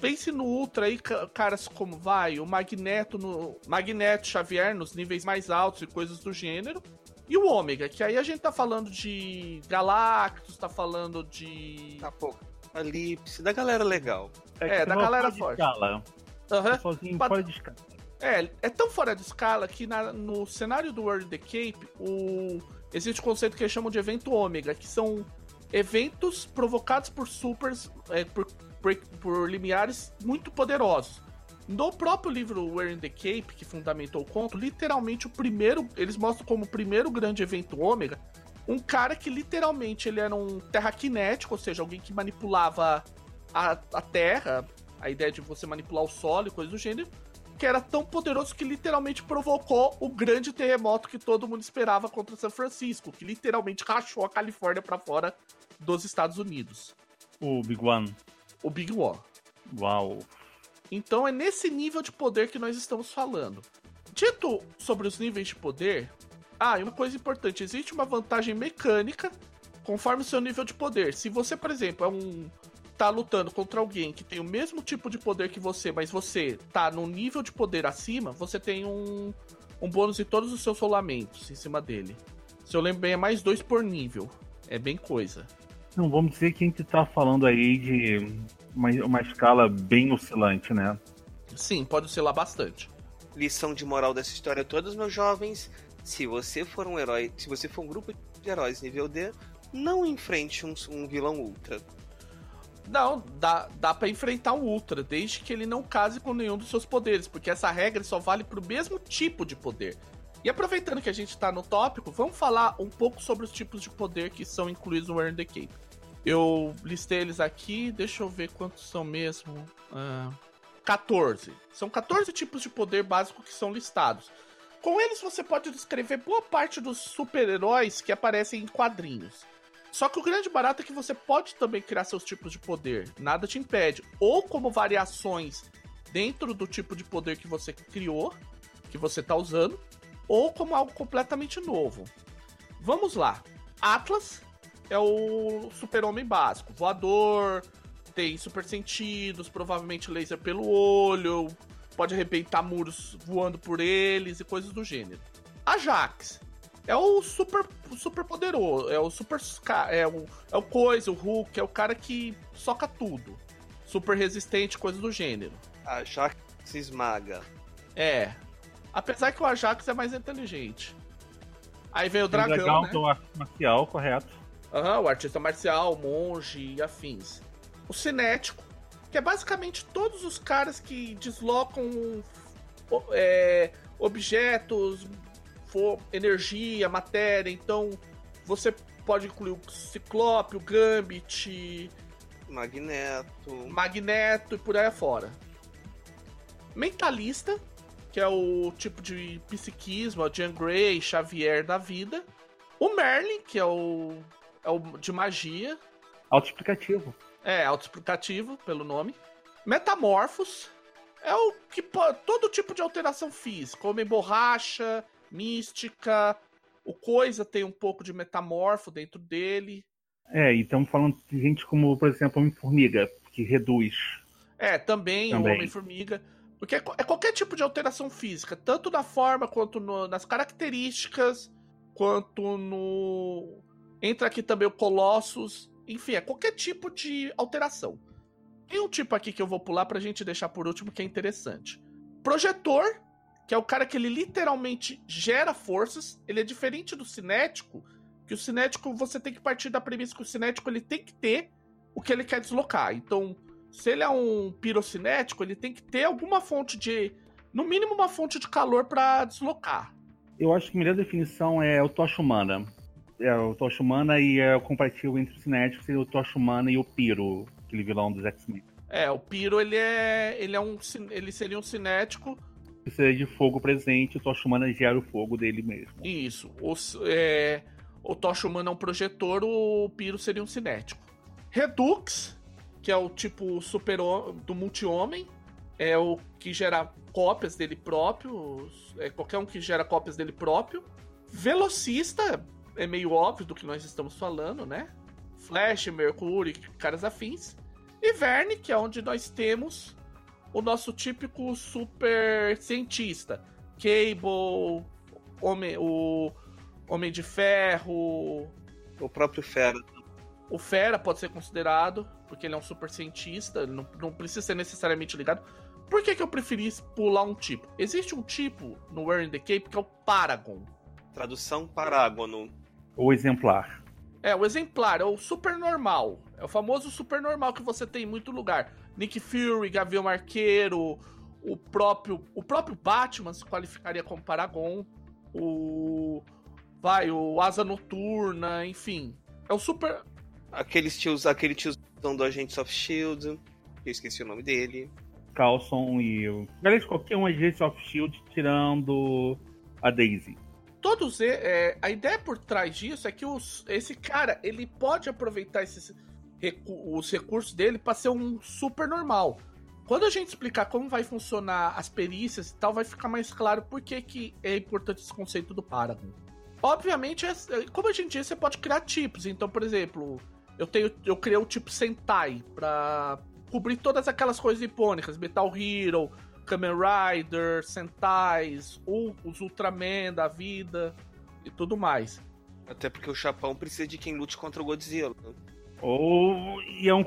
Pense no Ultra aí, caras como vai, o Magneto no Magneto Xavier nos níveis mais altos e coisas do gênero. E o Ômega, que aí a gente tá falando de Galactus, tá falando de. Tá pouco. Elipse, da galera legal. É, é da galera forte. Escala. Uhum. Sozinho fora de escala. É, é tão fora de escala que na, no cenário do World the Cape, o, existe um conceito que eles chamam de evento ômega, que são eventos provocados por supers, é, por, por, por, limiares muito poderosos. No próprio livro in the Cape, que fundamentou o conto, literalmente o primeiro, eles mostram como o primeiro grande evento ômega, um cara que literalmente ele era um terraquinético, ou seja, alguém que manipulava a, a terra, a ideia de você manipular o solo e coisas do gênero, que era tão poderoso que literalmente provocou o grande terremoto que todo mundo esperava contra São Francisco, que literalmente rachou a Califórnia para fora dos Estados Unidos. O Big One. O Big One. Uau. Então é nesse nível de poder que nós estamos falando. Dito sobre os níveis de poder, ah, e uma coisa importante, existe uma vantagem mecânica conforme o seu nível de poder. Se você, por exemplo, é um tá lutando contra alguém que tem o mesmo tipo de poder que você, mas você tá num nível de poder acima, você tem um, um bônus em todos os seus rolamentos em cima dele. Se eu lembro bem, é mais dois por nível. É bem coisa. Não, vamos dizer que a gente tá falando aí de uma, uma escala bem oscilante, né? Sim, pode oscilar bastante. Lição de moral dessa história todos meus jovens. Se você for um herói, se você for um grupo de heróis nível D, não enfrente um, um vilão ultra Não, dá, dá para enfrentar o Ultra, desde que ele não case com nenhum dos seus poderes, porque essa regra só vale pro mesmo tipo de poder. E aproveitando que a gente tá no tópico, vamos falar um pouco sobre os tipos de poder que são incluídos no Earn the Cape. Eu listei eles aqui, deixa eu ver quantos são mesmo. Uh, 14. São 14 tipos de poder básico que são listados. Com eles você pode descrever boa parte dos super-heróis que aparecem em quadrinhos. Só que o grande barato é que você pode também criar seus tipos de poder, nada te impede. Ou como variações dentro do tipo de poder que você criou, que você está usando, ou como algo completamente novo. Vamos lá. Atlas é o super-homem básico, voador, tem super sentidos, provavelmente laser pelo olho, pode arrebentar muros voando por eles e coisas do gênero. Ajax é o super, super poderoso, é o super. É o, é o coisa, o Hulk, é o cara que soca tudo. Super resistente, coisa do gênero. Ajax esmaga. É. Apesar que o Ajax é mais inteligente. Aí vem o dragão. O dragão, né? o artista marcial, correto. Uhum, o artista marcial, o monge e afins. O cinético, que é basicamente todos os caras que deslocam é, objetos, energia, matéria, então você pode incluir o Ciclope, o Gambit, Magneto, Magneto e por aí afora. Mentalista, que é o tipo de psiquismo, o Jean Grey, Xavier da vida. O Merlin, que é o, é o de magia. Autoexplicativo. É, autoexplicativo pelo nome. Metamorfos é o que todo tipo de alteração física, homem borracha, mística. O Coisa tem um pouco de metamorfo dentro dele. É, e estamos falando de gente como, por exemplo, Homem-Formiga, que reduz. É, também, também. o Homem-Formiga. Porque é, é, qualquer tipo de alteração física, tanto na forma quanto no, nas características, quanto no. Entra aqui também o Colossus. Enfim, é qualquer tipo de alteração. Tem um tipo aqui que eu vou pular pra gente deixar por último que é interessante. Projetor, que é o cara que ele literalmente gera forças. Ele é diferente do cinético, que o cinético você tem que partir da premissa que o cinético ele tem que ter o que ele quer deslocar. Então, se ele é um pirocinético, ele tem que ter alguma fonte de, no mínimo uma fonte de calor para deslocar. Eu acho que a melhor definição é o tocha humana. É o tocha humana e é o comparativo entre o cinético seria o tocha humana e o piro, aquele vilão dos X-Men. É, o piro ele é ele é um ele seria um cinético precisa de fogo presente, o Tocha Humana gera o fogo dele mesmo. Isso. O, é, o Tocha Humana é um projetor, o Piro seria um cinético. Redux, que é o tipo super do multi-homem, é o que gera cópias dele próprio, é qualquer um que gera cópias dele próprio. Velocista, é meio óbvio do que nós estamos falando, né? Flash, Mercury, caras afins. E Verne, que é onde nós temos o nosso típico super cientista. Cable, Homem, o Homem de Ferro. O próprio Fera. O Fera pode ser considerado, porque ele é um super cientista, não, não precisa ser necessariamente ligado. Por que, que eu preferi pular um tipo? Existe um tipo no in the Cape que é o Paragon. Tradução parágono. O exemplar. É, o exemplar, é o super normal. É o famoso super normal que você tem em muito lugar. Nick Fury, Gavião Arqueiro, o próprio, o próprio Batman se qualificaria como Paragon, o vai, o Asa Noturna, enfim. É o super aqueles tios, aquele tiozão do Agents of Shield, eu esqueci o nome dele. Carlson e o. Aliás, qualquer um Agents of Shield tirando a Daisy. Todos é, a ideia por trás disso é que os, esse cara ele pode aproveitar esses os recursos dele para ser um super normal. Quando a gente explicar como vai funcionar as perícias e tal, vai ficar mais claro por que, que é importante esse conceito do Paragon. Obviamente, é, como a gente disse, você pode criar tipos. Então, por exemplo, eu tenho eu criei o tipo Sentai para cobrir todas aquelas coisas icônicas, Metal Hero, Kamen Rider, Sentais, os Ultraman da vida e tudo mais. Até porque o Japão precisa de quem lute contra o Godzilla. Ou e é, um,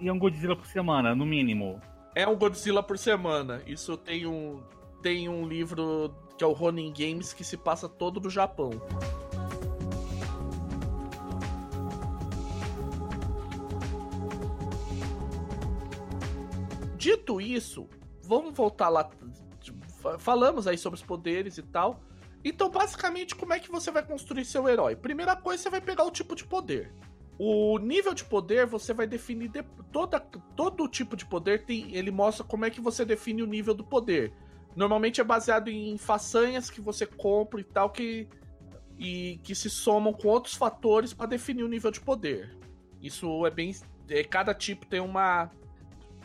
e é um Godzilla por semana, no mínimo. É um Godzilla por semana. Isso tem um, tem um livro que é o Ronin Games que se passa todo no Japão. Dito isso, vamos voltar lá. Falamos aí sobre os poderes e tal. Então, basicamente, como é que você vai construir seu herói? Primeira coisa, você vai pegar o tipo de poder. O nível de poder você vai definir de, toda, todo tipo de poder tem, ele mostra como é que você define o nível do poder. Normalmente é baseado em façanhas que você compra e tal que e que se somam com outros fatores para definir o nível de poder. Isso é bem é, cada tipo tem uma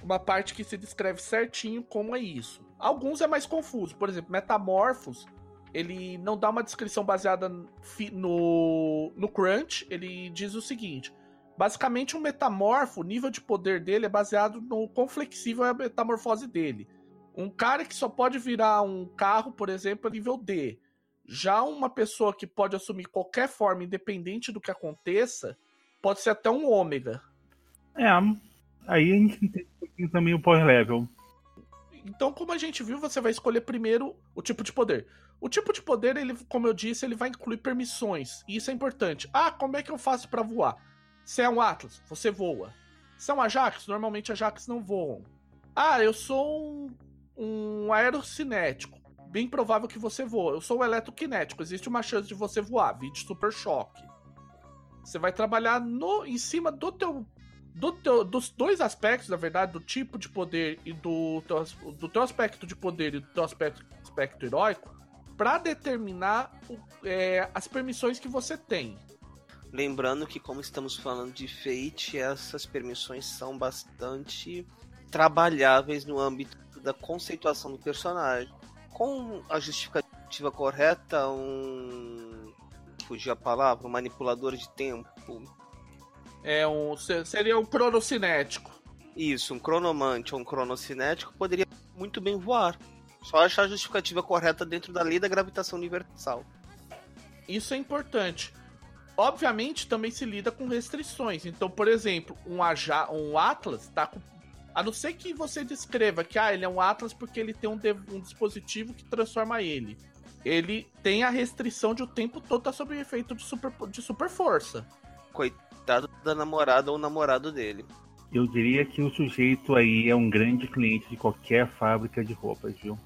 uma parte que se descreve certinho como é isso. Alguns é mais confuso, por exemplo, metamorfos ele não dá uma descrição baseada no, no Crunch, ele diz o seguinte: basicamente, um metamorfo, o nível de poder dele é baseado no quão flexível é a metamorfose dele. Um cara que só pode virar um carro, por exemplo, é nível D. Já uma pessoa que pode assumir qualquer forma, independente do que aconteça, pode ser até um ômega. É, aí a gente tem um pouquinho também o power level. Então, como a gente viu, você vai escolher primeiro o tipo de poder. O tipo de poder, ele, como eu disse, ele vai incluir permissões. E isso é importante. Ah, como é que eu faço para voar? Se é um Atlas, você voa. Se é um Ajax, normalmente Ajax não voam. Ah, eu sou um, um aerocinético. Bem provável que você voa. Eu sou um eletroquinético. Existe uma chance de você voar. Vídeo super choque. Você vai trabalhar no, em cima do teu, do teu, dos dois aspectos, na verdade, do tipo de poder e do teu, do teu aspecto de poder e do teu aspecto, aspecto heróico para determinar é, as permissões que você tem. Lembrando que, como estamos falando de Fate, essas permissões são bastante trabalháveis no âmbito da conceituação do personagem. Com a justificativa correta, um. Fugiu a palavra, um manipulador de tempo. É um. Seria um cronocinético. Isso, um cronomante ou um cronocinético poderia muito bem voar. Só achar a justificativa correta dentro da lei da gravitação universal. Isso é importante. Obviamente, também se lida com restrições. Então, por exemplo, um, Aja, um Atlas tá com. A não ser que você descreva que ah, ele é um Atlas porque ele tem um, um dispositivo que transforma ele. Ele tem a restrição de o tempo todo estar tá sob efeito de super, de super força. Coitado da namorada ou namorado dele. Eu diria que o sujeito aí é um grande cliente de qualquer fábrica de roupas, viu?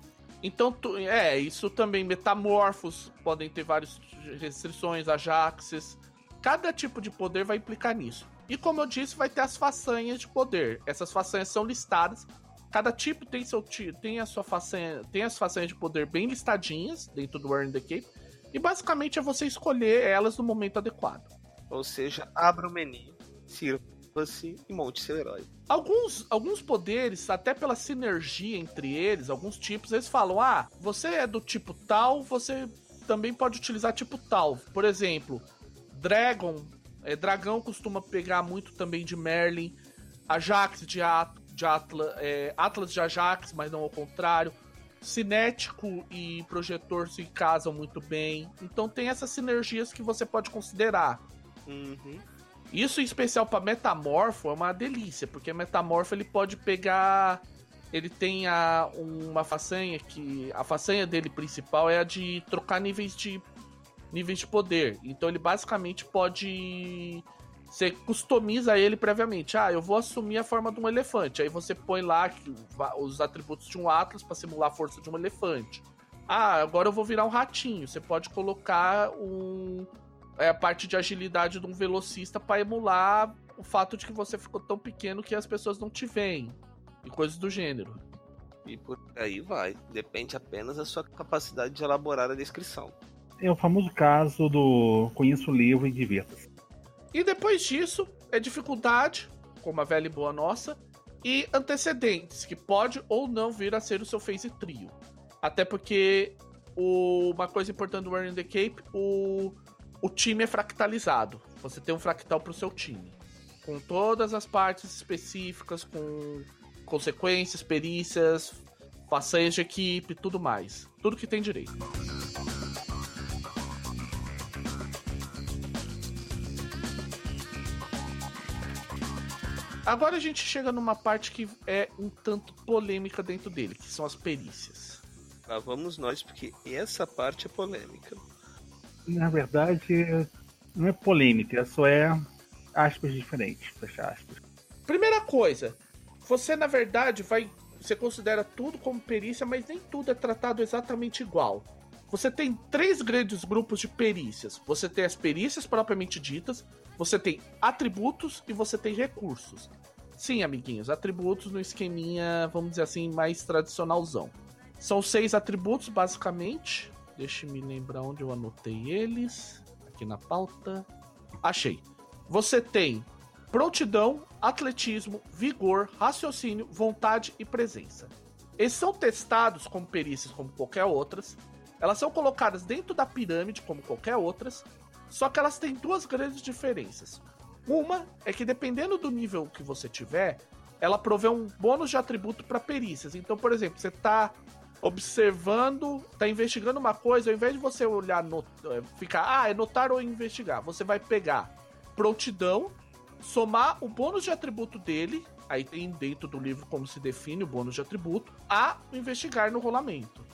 Então, é, isso também, metamorfos podem ter várias restrições, ajaxes. Cada tipo de poder vai implicar nisso. E como eu disse, vai ter as façanhas de poder. Essas façanhas são listadas. Cada tipo tem seu tem a sua façanha, tem as façanhas de poder bem listadinhas dentro do Earn the Cape. E basicamente é você escolher elas no momento adequado. Ou seja, abra o menu, sirva e monte seu herói. Alguns, alguns poderes, até pela sinergia entre eles, alguns tipos, eles falam: ah, você é do tipo tal, você também pode utilizar tipo tal. Por exemplo, Dragon, é, Dragão costuma pegar muito também de Merlin, Ajax de, At de Atlas, é, Atlas de Ajax, mas não ao contrário. Cinético e projetor se casam muito bem. Então tem essas sinergias que você pode considerar. Uhum. Isso em especial para Metamorfo é uma delícia, porque Metamorfo ele pode pegar. Ele tem a, uma façanha que. A façanha dele principal é a de trocar níveis de. níveis de poder. Então ele basicamente pode. Você customiza ele previamente. Ah, eu vou assumir a forma de um elefante. Aí você põe lá os atributos de um Atlas para simular a força de um elefante. Ah, agora eu vou virar um ratinho. Você pode colocar um, é a parte de agilidade de um velocista para emular o fato de que você ficou tão pequeno que as pessoas não te veem. E coisas do gênero. E por aí vai. Depende apenas da sua capacidade de elaborar a descrição. É o famoso caso do conheço o livro e divirta-se. E depois disso, é dificuldade, como a velha e boa nossa, e antecedentes, que pode ou não vir a ser o seu phase trio. Até porque o, uma coisa importante do Warren the Cape, o o time é fractalizado. Você tem um fractal para o seu time. Com todas as partes específicas, com consequências, perícias, façanhas de equipe, tudo mais. Tudo que tem direito. Agora a gente chega numa parte que é um tanto polêmica dentro dele, que são as perícias. Lá vamos nós, porque essa parte é polêmica na verdade, não é polêmica, só é aspas diferentes, fecha aspas. Primeira coisa, você na verdade vai. Você considera tudo como perícia, mas nem tudo é tratado exatamente igual. Você tem três grandes grupos de perícias. Você tem as perícias propriamente ditas, você tem atributos e você tem recursos. Sim, amiguinhos, atributos no esqueminha, vamos dizer assim, mais tradicionalzão. São seis atributos, basicamente. Deixa me lembrar onde eu anotei eles. Aqui na pauta. Achei. Você tem prontidão, atletismo, vigor, raciocínio, vontade e presença. Eles são testados como perícias como qualquer outras. Elas são colocadas dentro da pirâmide como qualquer outras, só que elas têm duas grandes diferenças. Uma é que dependendo do nível que você tiver, ela provê um bônus de atributo para perícias. Então, por exemplo, você está observando, está investigando uma coisa, ao invés de você olhar, eh, ficar, ah, é notar ou investigar, você vai pegar prontidão, somar o bônus de atributo dele, aí tem dentro do livro como se define o bônus de atributo, a investigar no rolamento.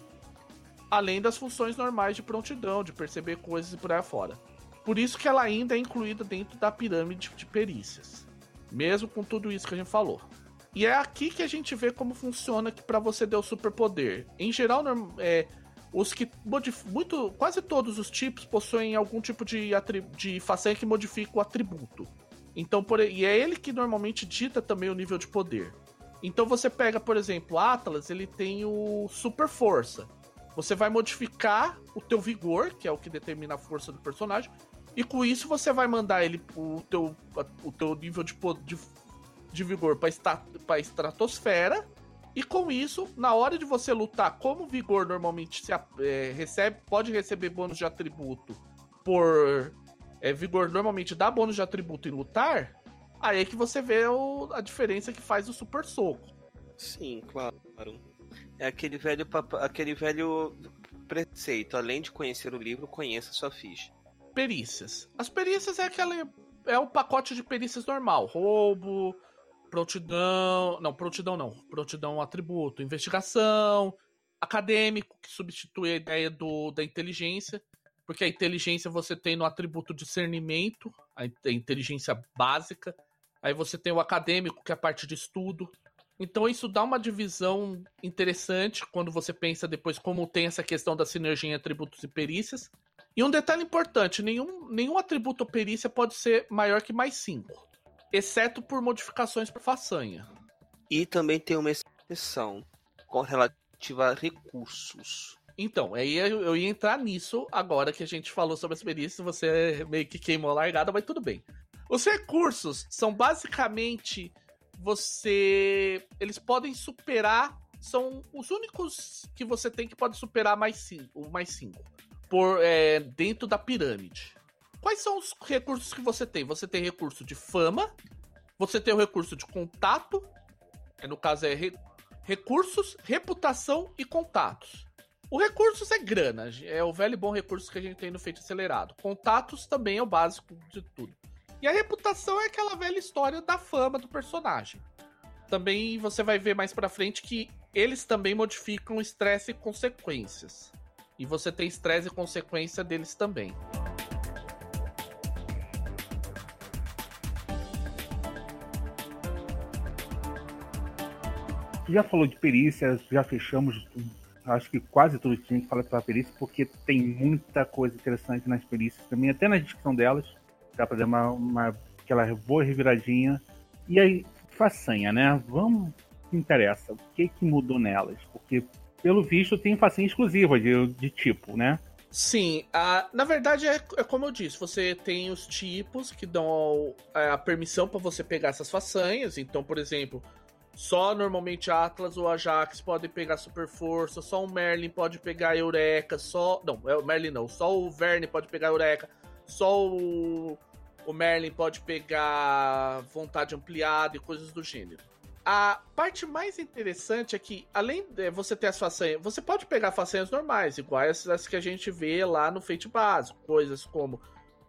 Além das funções normais de prontidão, de perceber coisas e por aí fora. Por isso que ela ainda é incluída dentro da pirâmide de perícias. Mesmo com tudo isso que a gente falou. E é aqui que a gente vê como funciona que para você o superpoder. Em geral, é, os que muito, quase todos os tipos possuem algum tipo de, de façanha que modifica o atributo. Então, por, e é ele que normalmente dita também o nível de poder. Então você pega, por exemplo, Atlas, ele tem o super força. Você vai modificar o teu vigor, que é o que determina a força do personagem, e com isso você vai mandar ele o teu, o teu nível de, de, de vigor para estratosfera. E com isso, na hora de você lutar, como vigor normalmente se, é, recebe, pode receber bônus de atributo por é, vigor normalmente dá bônus de atributo em lutar, aí é que você vê o, a diferença que faz o super soco. Sim, claro. É aquele velho, aquele velho preceito. Além de conhecer o livro, conheça sua ficha. Perícias. As perícias é aquela. É o pacote de perícias normal. Roubo, prontidão. Não, prontidão não. Prontidão atributo. Investigação. Acadêmico, que substitui a ideia do, da inteligência. Porque a inteligência você tem no atributo discernimento, a inteligência básica. Aí você tem o acadêmico, que é a parte de estudo. Então isso dá uma divisão interessante quando você pensa depois como tem essa questão da sinergia em atributos e perícias. E um detalhe importante: nenhum, nenhum atributo ou perícia pode ser maior que mais 5, exceto por modificações por façanha. E também tem uma exceção com relativa a recursos. Então, aí eu ia entrar nisso agora que a gente falou sobre as perícias, você meio que queimou a largada, mas tudo bem. Os recursos são basicamente você. Eles podem superar. São os únicos que você tem que pode superar mais 5. Mais cinco, por, é, dentro da pirâmide. Quais são os recursos que você tem? Você tem recurso de fama, você tem o recurso de contato, no caso é re, recursos, reputação e contatos. O recursos é grana, é o velho e bom recurso que a gente tem no feito acelerado. Contatos também é o básico de tudo. E a reputação é aquela velha história da fama do personagem. Também você vai ver mais pra frente que eles também modificam estresse e consequências. E você tem estresse e consequência deles também. Já falou de perícias, já fechamos acho que quase tudo que a gente fala sobre perícia, porque tem muita coisa interessante nas perícias também, até na descrição delas. Dá pra dar uma, uma aquela boa reviradinha. E aí, façanha, né? Vamos que interessa. O que que mudou nelas? Porque, pelo visto, tem façanha exclusiva de, de tipo, né? Sim, na verdade é, é, como eu disse, você tem os tipos que dão a, a permissão para você pegar essas façanhas. Então, por exemplo, só normalmente Atlas ou Ajax podem pegar super força, só o Merlin pode pegar Eureka, só. Não, é o Merlin não, só o Verne pode pegar Eureka, só o, o Merlin pode pegar vontade ampliada e coisas do gênero. A parte mais interessante é que, além de você ter as façanhas, você pode pegar façanhas normais, iguais as que a gente vê lá no Fate básico, coisas como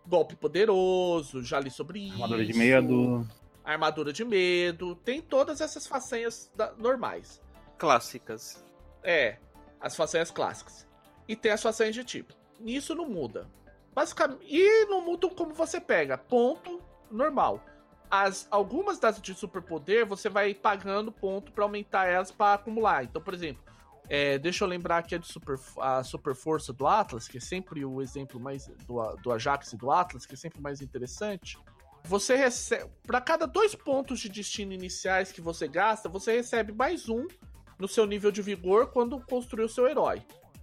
golpe poderoso, já li sobre isso. Armadura de medo armadura de medo, tem todas essas façanhas da, normais. Clássicas. É, as façanhas clássicas. E tem as façanhas de tipo. Isso não muda. Basicamente, e não muda como você pega. Ponto normal. as, algumas das de superpoder você vai pagando ponto para aumentar elas para acumular. Então, por exemplo, é, deixa eu lembrar aqui a de super, a super força do Atlas, que é sempre o exemplo mais do, do Ajax e do Atlas, que é sempre mais interessante. Você recebe. Para cada dois pontos de destino iniciais que você gasta, você recebe mais um no seu nível de vigor quando construir o seu herói.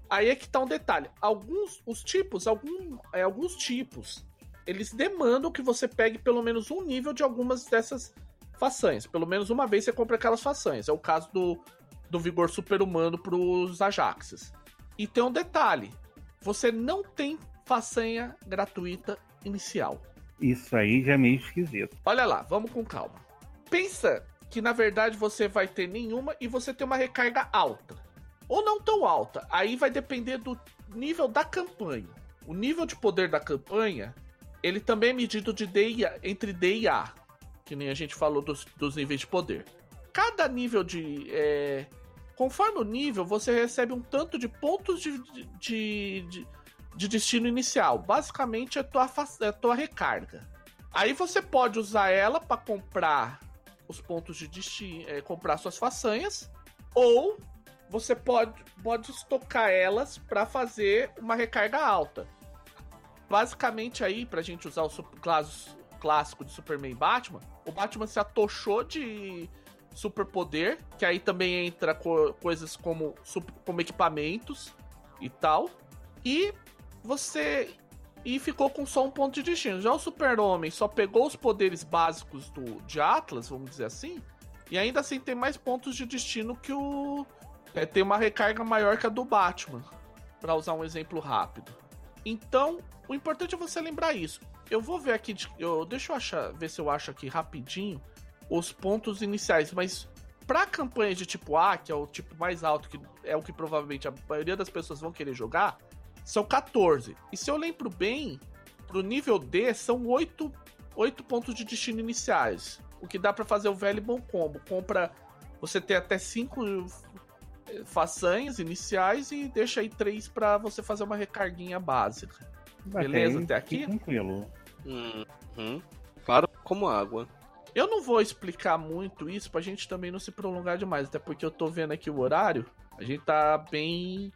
Aí é que tá um detalhe. Alguns, os tipos, algum, é, alguns tipos, eles demandam que você pegue pelo menos um nível de algumas dessas façanhas. Pelo menos uma vez você compra aquelas façanhas. É o caso do, do vigor super-humano pros Ajaxes. E tem um detalhe: você não tem façanha gratuita inicial. Isso aí já é meio esquisito. Olha lá, vamos com calma. Pensa que na verdade você vai ter nenhuma e você tem uma recarga alta. Ou não tão alta. Aí vai depender do nível da campanha. O nível de poder da campanha, ele também é medido de D a, entre D e A. Que nem a gente falou dos, dos níveis de poder. Cada nível de. É, conforme o nível, você recebe um tanto de pontos de, de, de de destino inicial. Basicamente é tua, é tua recarga. Aí você pode usar ela para comprar os pontos de destino, é, comprar suas façanhas, ou você pode, pode estocar elas para fazer uma recarga alta. Basicamente aí, pra gente usar o clássico de Superman e Batman, o Batman se atochou de superpoder, que aí também entra co coisas como, como equipamentos e tal. E você. E ficou com só um ponto de destino. Já o Super-Homem só pegou os poderes básicos do, de Atlas, vamos dizer assim. E ainda assim tem mais pontos de destino que o. É, tem uma recarga maior que a do Batman. para usar um exemplo rápido. Então, o importante é você lembrar isso. Eu vou ver aqui. Eu, deixa eu achar, ver se eu acho aqui rapidinho os pontos iniciais. Mas pra campanha de tipo A, que é o tipo mais alto, que é o que provavelmente a maioria das pessoas vão querer jogar, são 14. E se eu lembro bem, pro nível D são 8, 8 pontos de destino iniciais. O que dá para fazer o velho e bom combo. Compra. Você tem até 5 eh, façanhas iniciais e deixa aí 3 para você fazer uma recarguinha básica. Beleza até aqui? Tranquilo. Uhum. Claro como água. Eu não vou explicar muito isso pra gente também não se prolongar demais, até porque eu tô vendo aqui o horário. A gente tá bem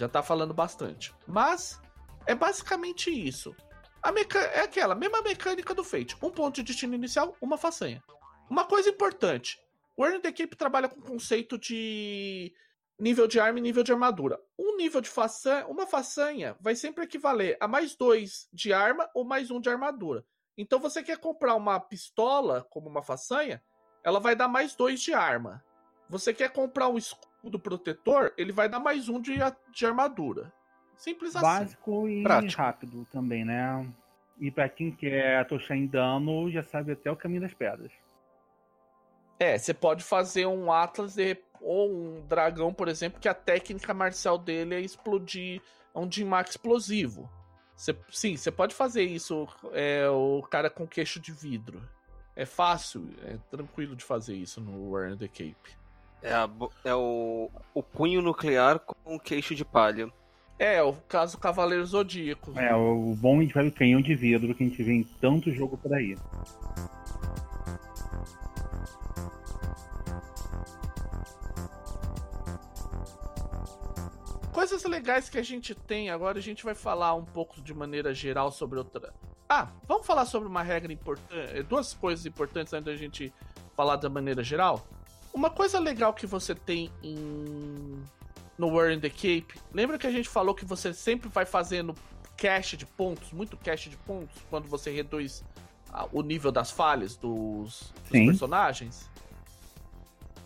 já tá falando bastante. Mas é basicamente isso. A meca... É aquela mesma mecânica do Fate. Um ponto de destino inicial, uma façanha. Uma coisa importante. O Earn the Cape trabalha com o conceito de nível de arma e nível de armadura. Um nível de façanha, uma façanha vai sempre equivaler a mais dois de arma ou mais um de armadura. Então você quer comprar uma pistola como uma façanha, ela vai dar mais dois de arma. Você quer comprar um escudo do protetor, ele vai dar mais um de, de armadura. Simples assim. Básico e Prático. rápido também, né? E para quem quer atochar em dano, já sabe até o caminho das pedras. É, você pode fazer um Atlas de, ou um dragão, por exemplo, que a técnica marcial dele é explodir um Dimax explosivo. Cê, sim, você pode fazer isso, é, o cara com queixo de vidro. É fácil, é tranquilo de fazer isso no Warren the Cape. É, a, é o, o punho nuclear com o queixo de palha. É, o caso Cavaleiro Zodíaco. É, o bom e velho canhão de vidro que a gente vê em tanto jogo por aí. Coisas legais que a gente tem agora, a gente vai falar um pouco de maneira geral sobre outra. Ah, vamos falar sobre uma regra importante, duas coisas importantes antes da gente falar da maneira geral. Uma coisa legal que você tem em no War in the Cape, lembra que a gente falou que você sempre vai fazendo cache de pontos, muito cache de pontos, quando você reduz ah, o nível das falhas dos, dos personagens?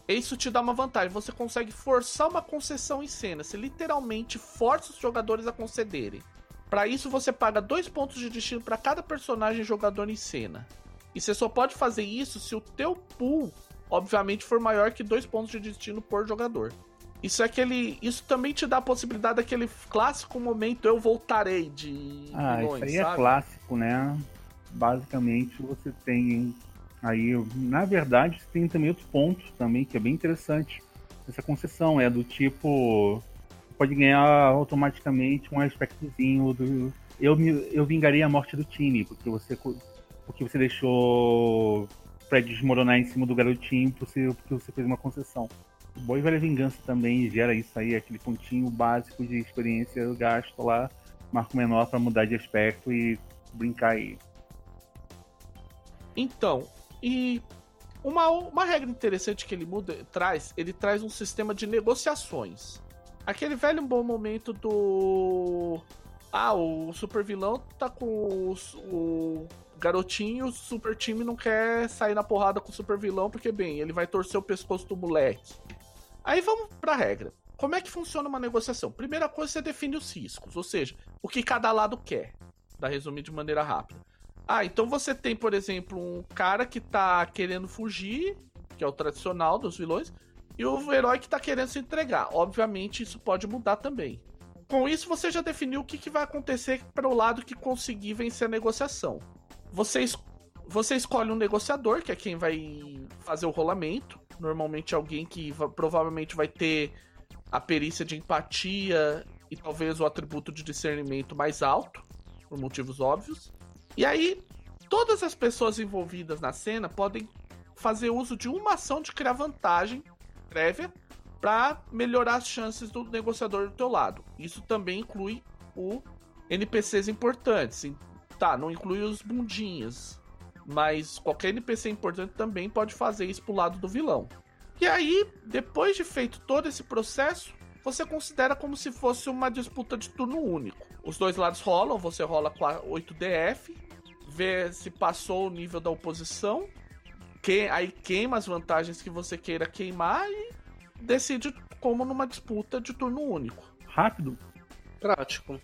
Isso te dá uma vantagem. Você consegue forçar uma concessão em cena. Você literalmente força os jogadores a concederem. Para isso, você paga dois pontos de destino para cada personagem jogador em cena. E você só pode fazer isso se o teu pool obviamente for maior que dois pontos de destino por jogador. Isso é aquele. Isso também te dá a possibilidade daquele clássico momento eu voltarei de. Ah, vilões, isso aí é sabe? é clássico, né? Basicamente você tem aí. Na verdade, você tem também outros pontos também, que é bem interessante. Essa concessão é do tipo. Pode ganhar automaticamente um aspectozinho do. Eu, eu vingarei a morte do time, porque você. Porque você deixou desmoronar em cima do garotinho porque você fez uma concessão. Boa e velha vingança também gera isso aí, aquele pontinho básico de experiência gasto lá, marco menor para mudar de aspecto e brincar aí. Então, e uma, uma regra interessante que ele muda, traz, ele traz um sistema de negociações. Aquele velho bom momento do. Ah, o super vilão tá com o, o garotinho, super time não quer sair na porrada com o super vilão, porque, bem, ele vai torcer o pescoço do moleque. Aí vamos pra regra. Como é que funciona uma negociação? Primeira coisa, você define os riscos, ou seja, o que cada lado quer. Dá resumir de maneira rápida. Ah, então você tem, por exemplo, um cara que tá querendo fugir, que é o tradicional dos vilões, e o herói que tá querendo se entregar. Obviamente, isso pode mudar também. Com isso, você já definiu o que, que vai acontecer para o lado que conseguir vencer a negociação. Você, es você escolhe um negociador, que é quem vai fazer o rolamento. Normalmente alguém que provavelmente vai ter a perícia de empatia e talvez o atributo de discernimento mais alto, por motivos óbvios. E aí, todas as pessoas envolvidas na cena podem fazer uso de uma ação de criar vantagem prévia para melhorar as chances do negociador do teu lado. Isso também inclui o NPCs importantes. Tá, não inclui os bundinhas, mas qualquer NPC importante também pode fazer isso pro lado do vilão. E aí, depois de feito todo esse processo, você considera como se fosse uma disputa de turno único. Os dois lados rolam, você rola com a 8DF, vê se passou o nível da oposição, que, aí queima as vantagens que você queira queimar e decide como numa disputa de turno único. Rápido? Prático.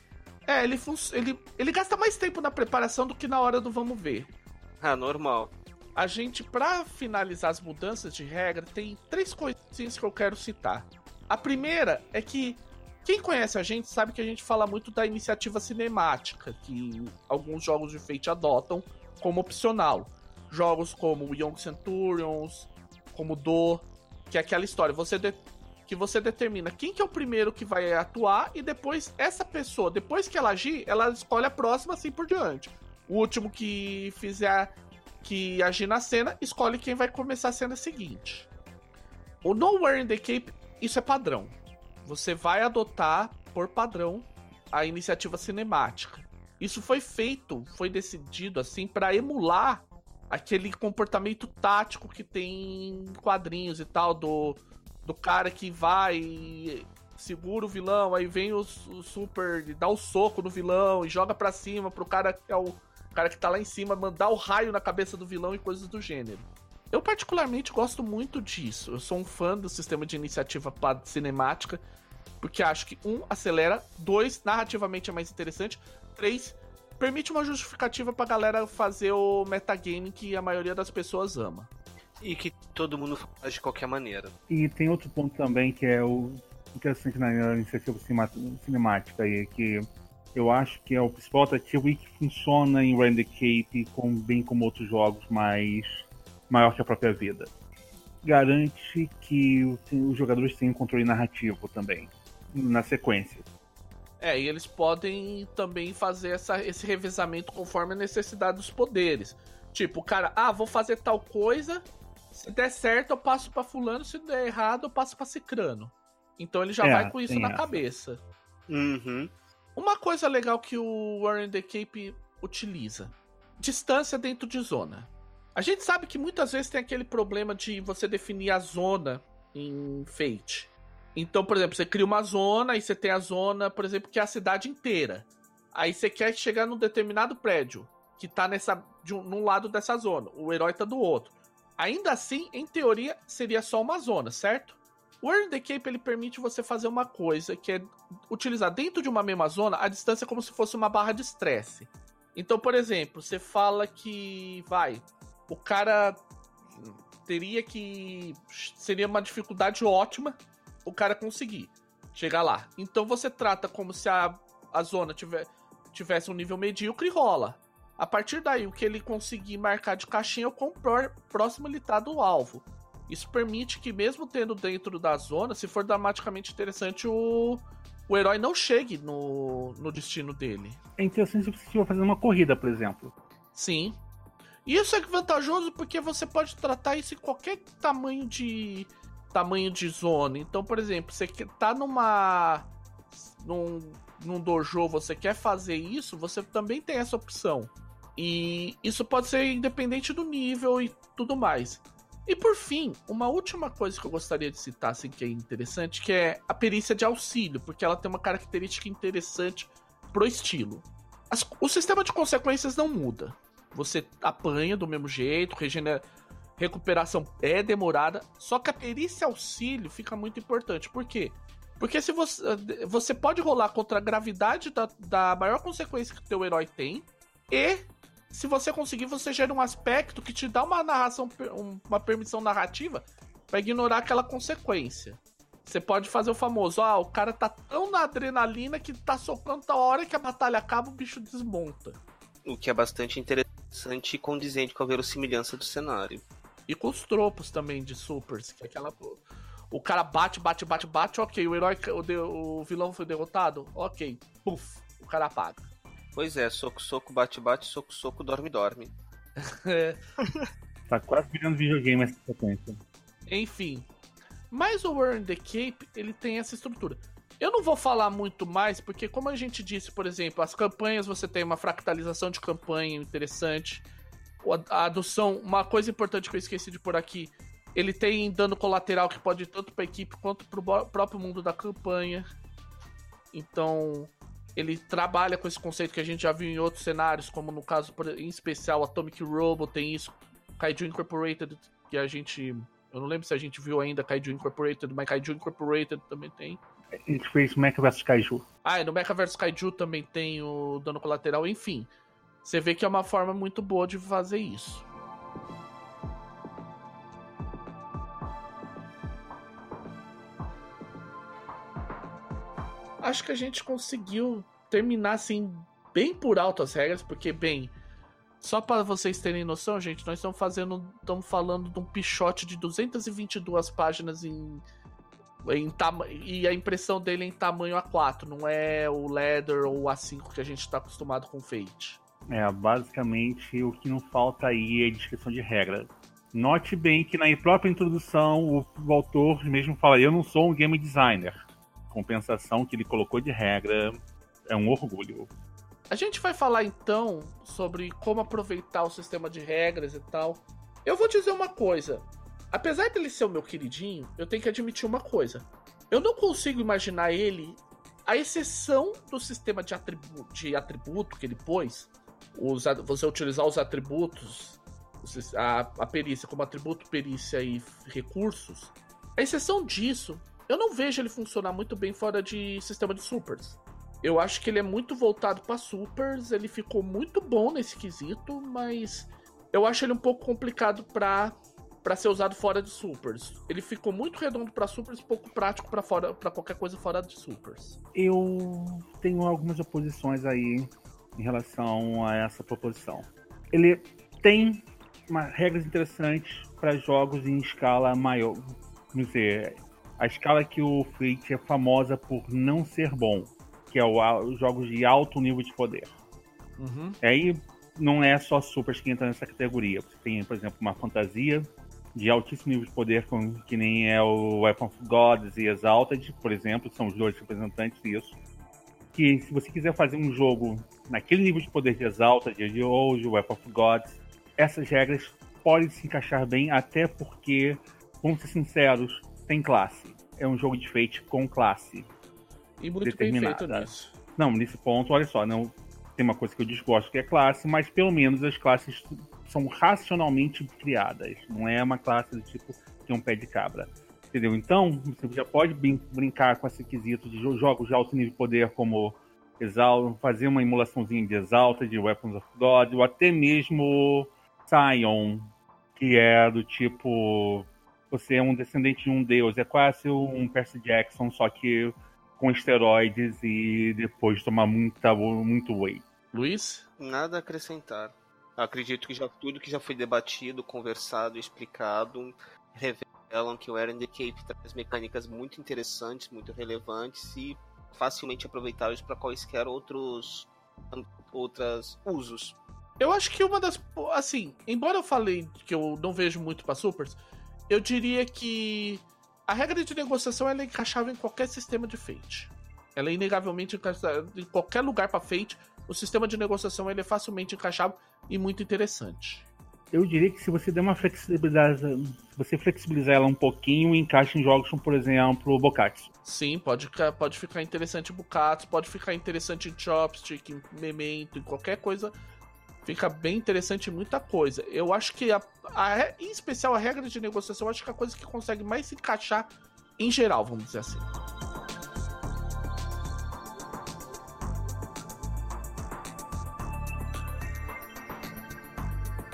É, ele, ele, ele gasta mais tempo na preparação do que na hora do vamos ver. Ah, normal. A gente, para finalizar as mudanças de regra, tem três coisinhas que eu quero citar. A primeira é que quem conhece a gente sabe que a gente fala muito da iniciativa cinemática, que alguns jogos de Fate adotam como opcional. Jogos como Young Centurions, como Do, que é aquela história, você de, que você determina quem que é o primeiro que vai atuar e depois essa pessoa, depois que ela agir, ela escolhe a próxima assim por diante. O último que fizer que agir na cena, escolhe quem vai começar a cena seguinte. O Nowhere in the Cape, isso é padrão você vai adotar por padrão a iniciativa cinemática. Isso foi feito, foi decidido assim para emular aquele comportamento tático que tem em quadrinhos e tal do do cara que vai segura o vilão, aí vem o, o super dá o um soco no vilão e joga para cima pro cara que é o cara que tá lá em cima mandar o raio na cabeça do vilão e coisas do gênero. Eu particularmente gosto muito disso. Eu sou um fã do sistema de iniciativa cinemática porque acho que, um, acelera, dois, narrativamente é mais interessante, três, permite uma justificativa pra galera fazer o metagame que a maioria das pessoas ama. E que todo mundo faz de qualquer maneira. E tem outro ponto também que é o interessante na iniciativa cinemática aí, que eu acho que é o principal atrativo e que funciona em Render Cape com, bem como outros jogos, mas maior que a própria vida. Garante que os jogadores tenham controle narrativo também na sequência. É, e eles podem também fazer essa, esse revezamento conforme a necessidade dos poderes. Tipo, o cara, ah, vou fazer tal coisa, se der certo eu passo para fulano, se der errado eu passo para cicrano. Então ele já é, vai com isso na essa. cabeça. Uhum. Uma coisa legal que o Warren the Cape utiliza: distância dentro de zona. A gente sabe que muitas vezes tem aquele problema de você definir a zona em Fate. Então, por exemplo, você cria uma zona e você tem a zona, por exemplo, que é a cidade inteira. Aí você quer chegar num determinado prédio que tá nessa, de um, num lado dessa zona, o herói tá do outro. Ainda assim, em teoria, seria só uma zona, certo? O Earn the Cape ele permite você fazer uma coisa que é utilizar dentro de uma mesma zona a distância como se fosse uma barra de estresse. Então, por exemplo, você fala que vai, o cara teria que seria uma dificuldade ótima o cara conseguir chegar lá. Então você trata como se a, a zona tiver, tivesse um nível medíocre e rola. A partir daí, o que ele conseguir marcar de caixinha é o quão próximo ele tá do alvo. Isso permite que, mesmo tendo dentro da zona, se for dramaticamente interessante, o, o herói não chegue no, no destino dele. É interessante se você estiver fazendo uma corrida, por exemplo. Sim. Isso é vantajoso porque você pode tratar isso em qualquer tamanho de tamanho de zona. Então, por exemplo, você tá numa num, num dojo, você quer fazer isso, você também tem essa opção. E isso pode ser independente do nível e tudo mais. E por fim, uma última coisa que eu gostaria de citar, assim, que é interessante, que é a perícia de auxílio, porque ela tem uma característica interessante pro estilo. As, o sistema de consequências não muda. Você apanha do mesmo jeito, regenera, recuperação é demorada, só que a perícia auxílio fica muito importante. Por quê? Porque se você, você pode rolar contra a gravidade da, da maior consequência que o teu herói tem, e se você conseguir, você gera um aspecto que te dá uma narração, uma permissão narrativa para ignorar aquela consequência. Você pode fazer o famoso, ah, o cara tá tão na adrenalina que tá socando a hora que a batalha acaba, o bicho desmonta. O que é bastante interessante e condizente com a verossimilhança do cenário. E com os tropos também de supers, que é aquela. O cara bate, bate, bate, bate, ok. O herói, o, o vilão foi derrotado, ok. Puf, o cara apaga. Pois é, soco, soco, bate, bate, soco, soco, dorme, dorme. é. Tá quase virando videogame essa sequência. Enfim. Mas o War in the Cape, ele tem essa estrutura. Eu não vou falar muito mais, porque como a gente disse, por exemplo, as campanhas você tem uma fractalização de campanha interessante. A adoção, uma coisa importante que eu esqueci de pôr aqui, ele tem dano colateral que pode ir tanto para a equipe quanto para o próprio mundo da campanha. Então, ele trabalha com esse conceito que a gente já viu em outros cenários, como no caso, em especial, Atomic Robo tem isso, Kaiju Incorporated, que a gente. Eu não lembro se a gente viu ainda Kaiju Incorporated, mas Kaiju Incorporated também tem. A gente fez Mecha vs Kaiju. Ah, e no Mecha vs Kaiju também tem o dano colateral, enfim. Você vê que é uma forma muito boa de fazer isso. Acho que a gente conseguiu terminar assim bem por alto as regras, porque bem, só para vocês terem noção, gente, nós estamos fazendo, estamos falando de um pichote de 222 páginas em, em e a impressão dele é em tamanho A4, não é o Leather ou o A5 que a gente está acostumado com Fate. É, basicamente o que não falta aí é descrição de regras. Note bem que na própria introdução o, o autor mesmo fala: Eu não sou um game designer compensação que ele colocou de regra é um orgulho. A gente vai falar então sobre como aproveitar o sistema de regras e tal. Eu vou dizer uma coisa. Apesar dele ser o meu queridinho, eu tenho que admitir uma coisa. Eu não consigo imaginar ele, a exceção do sistema de, atribu de atributo que ele pôs, os, você utilizar os atributos, a, a perícia como atributo, perícia e recursos. A exceção disso, eu não vejo ele funcionar muito bem fora de sistema de supers. Eu acho que ele é muito voltado para supers, ele ficou muito bom nesse quesito, mas eu acho ele um pouco complicado para para ser usado fora de supers. Ele ficou muito redondo para supers, pouco prático para fora para qualquer coisa fora de supers. Eu tenho algumas oposições aí em relação a essa proposição. Ele tem uma, regras interessantes para jogos em escala maior, vamos dizer, a escala que o Fate é famosa por não ser bom, que é os jogos de alto nível de poder. Uhum. Aí não é só Super que entra nessa categoria. Você tem, por exemplo, uma fantasia de altíssimo nível de poder, que nem é o Weapon of Gods e Exalted, por exemplo, são os dois representantes disso. Que se você quiser fazer um jogo naquele nível de poder de Exalted de de Weapon of Gods, essas regras podem se encaixar bem, até porque, vamos ser sinceros, tem classe. É um jogo de Fate com classe. E muito bem feito nisso. Não, nesse ponto, olha só, não tem uma coisa que eu desgosto que é classe, mas pelo menos as classes são racionalmente criadas. Não é uma classe do tipo é um pé de cabra. Entendeu? Então, você já pode brincar com esse quesito de jogos de alto nível de poder como Exalt, fazer uma emulaçãozinha de Exalta, de Weapons of God, ou até mesmo Sion, que é do tipo você é um descendente de um deus. É quase um Percy Jackson, só que com esteroides e depois tomar muita, muito whey. Luiz? Nada a acrescentar. Acredito que já tudo que já foi debatido, conversado, explicado, revelam que o Eren the Cape traz mecânicas muito interessantes, muito relevantes e facilmente aproveitáveis para quaisquer outros outros usos. Eu acho que uma das. Assim, embora eu falei que eu não vejo muito pra supers, eu diria que a regra de negociação ela é encaixável em qualquer sistema de Fate. Ela é inegavelmente encaixável em qualquer lugar para Fate. O sistema de negociação ele é facilmente encaixável e muito interessante. Eu diria que se você der uma flexibilidade, se você flexibilizar ela um pouquinho, encaixa em jogos como, por exemplo, Bokatsu. Sim, pode, pode ficar interessante em Bokatsu, pode ficar interessante em Chopstick, em Memento, em qualquer coisa fica bem interessante muita coisa. Eu acho que, a, a, em especial, a regra de negociação, eu acho que é a coisa que consegue mais se encaixar em geral, vamos dizer assim.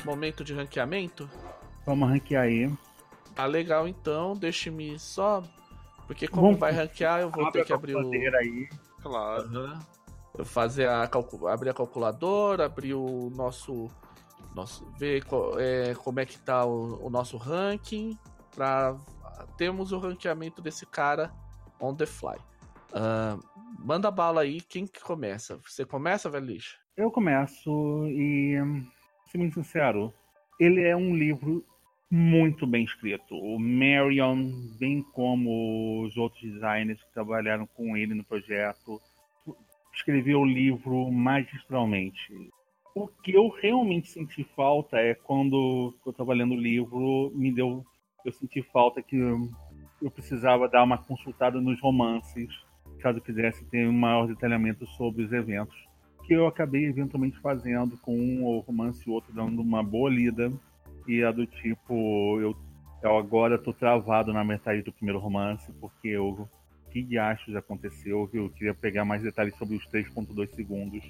Momento de ranqueamento? Vamos ranquear aí. Tá legal então, deixe-me só. Porque como Vamos... vai ranquear, eu vou ter que abrir o. Aí. Claro. Uhum fazer a abrir a calculadora, abrir o nosso nosso ver é, como é que tá o, o nosso ranking para termos o ranqueamento desse cara on the fly. Uh, manda bala aí, quem que começa? Você começa, Velix? Eu começo e, ser muito sincero, ele é um livro muito bem escrito. O Marion, bem como os outros designers que trabalharam com ele no projeto, escreveu o livro magistralmente. O que eu realmente senti falta é quando eu estava lendo o livro, me deu. Eu senti falta que eu precisava dar uma consultada nos romances, caso quisesse ter um maior detalhamento sobre os eventos. Que eu acabei eventualmente fazendo com um romance e outro, dando uma boa lida. E a do tipo, eu, eu agora estou travado na metade do primeiro romance, porque eu que diachos aconteceu. Eu queria pegar mais detalhes sobre os 3.2 segundos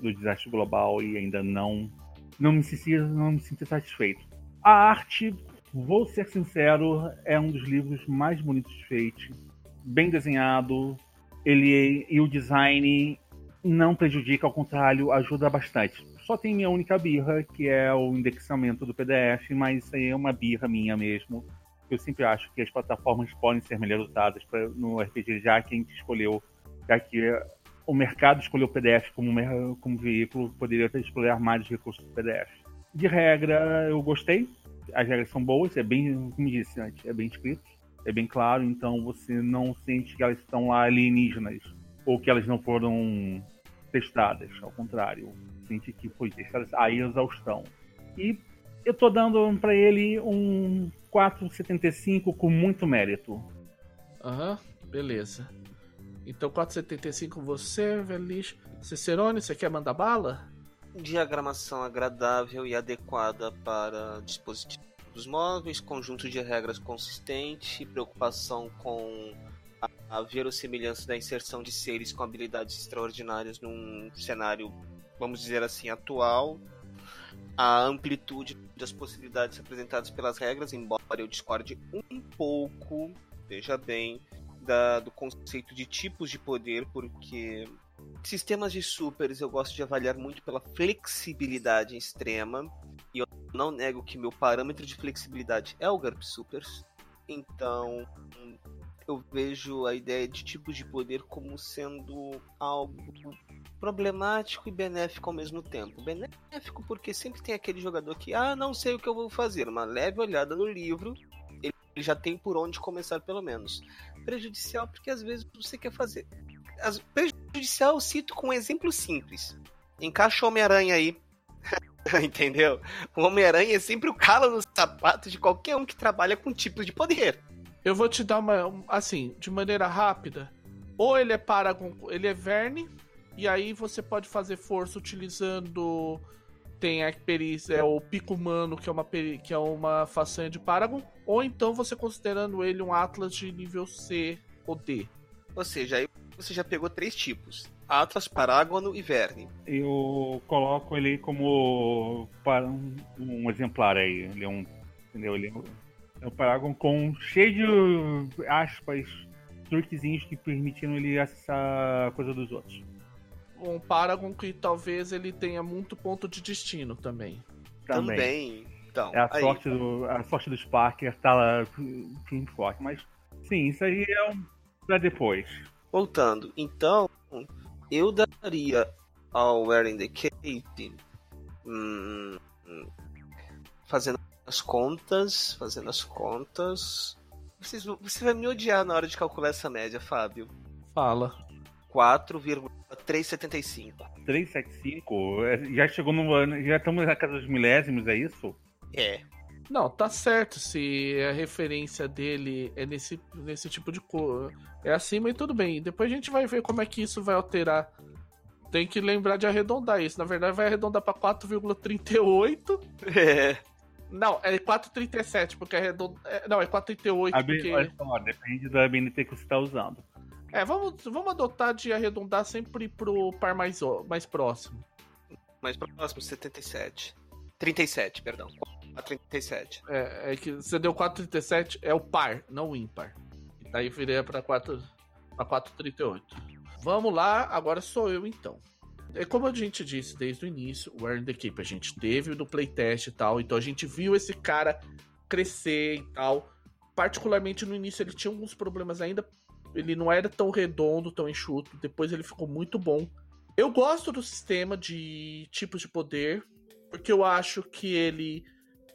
do desastre global e ainda não não me senti, não me senti satisfeito. A arte, vou ser sincero, é um dos livros mais bonitos feitos, bem desenhado. Ele e o design não prejudica, ao contrário, ajuda bastante. Só tem minha única birra, que é o indexamento do PDF, mas isso aí é uma birra minha mesmo eu sempre acho que as plataformas podem ser melhor usadas pra, no RPG, já que a gente escolheu, já que o mercado escolheu o PDF como, como veículo, poderia ter explorar mais os recursos do PDF. De regra, eu gostei, as regras são boas, é bem, como disse antes, é bem escrito, é bem claro, então você não sente que elas estão lá alienígenas ou que elas não foram testadas, ao contrário, sente que foi testadas a exaustão. E eu tô dando para ele um 4,75 com muito mérito. Aham, uhum, beleza. Então 4,75 você, Velich. Cicerone, você quer mandar bala? Diagramação agradável e adequada para dispositivos móveis, conjunto de regras consistente, preocupação com a, a verossimilhança da inserção de seres com habilidades extraordinárias num cenário, vamos dizer assim, atual, a amplitude das possibilidades apresentadas pelas regras, embora eu discorde um pouco, veja bem, da, do conceito de tipos de poder, porque sistemas de supers eu gosto de avaliar muito pela flexibilidade extrema, e eu não nego que meu parâmetro de flexibilidade é o GURP Supers, então eu vejo a ideia de tipos de poder como sendo algo problemático e benéfico ao mesmo tempo. Benéfico porque sempre tem aquele jogador que, ah, não sei o que eu vou fazer, uma leve olhada no livro, ele já tem por onde começar pelo menos. Prejudicial porque às vezes você quer fazer. As... Prejudicial eu cito com um exemplo simples. Encaixa o Homem-Aranha aí. Entendeu? O Homem-Aranha é sempre o calo no sapato de qualquer um que trabalha com tipos de poder. Eu vou te dar uma. Assim, de maneira rápida. Ou ele é Paragon, ele é Verne, e aí você pode fazer força utilizando. Tem a perícia, é o pico humano, que é uma, que é uma façanha de Paragon. Ou então você considerando ele um Atlas de nível C ou D. Ou seja, aí você já pegou três tipos: Atlas, Parágono e Verne. Eu coloco ele como um, um exemplar aí. Ele é um. Entendeu? Ele é um é o Paragon com cheio de aspas, truquezinhos que permitiram ele acessar a coisa dos outros. Um Paragon que talvez ele tenha muito ponto de destino também. Também. também. Então, é a sorte, do, a sorte do Sparker tá lá firme forte. Mas sim, isso aí é um, pra depois. Voltando, então, eu daria ao Wearing the Cape hum, fazendo as contas, fazendo as contas. Vocês, você vai me odiar na hora de calcular essa média, Fábio. Fala. 4,375. 375? É, já chegou no ano. Já estamos na casa dos milésimos, é isso? É. Não, tá certo se a referência dele é nesse, nesse tipo de cor. É acima e tudo bem. Depois a gente vai ver como é que isso vai alterar. Tem que lembrar de arredondar isso. Na verdade, vai arredondar pra 4,38. É. Não, é 4,37, porque arredonda. É, não, é 4,38. A B- Porque... olha só, depende da BNT que você está usando. É, vamos, vamos adotar de arredondar sempre pro par mais, mais próximo. Mais próximo, 77. 37, perdão. 37. É, é que você deu 4,37, é o par, não o ímpar. E daí pra 4 pra 4,38. Vamos lá, agora sou eu então. É como a gente disse desde o início, o Earn the Keep, a gente teve no playtest e tal, então a gente viu esse cara crescer e tal. Particularmente no início ele tinha alguns problemas ainda, ele não era tão redondo, tão enxuto, depois ele ficou muito bom. Eu gosto do sistema de tipos de poder, porque eu acho que ele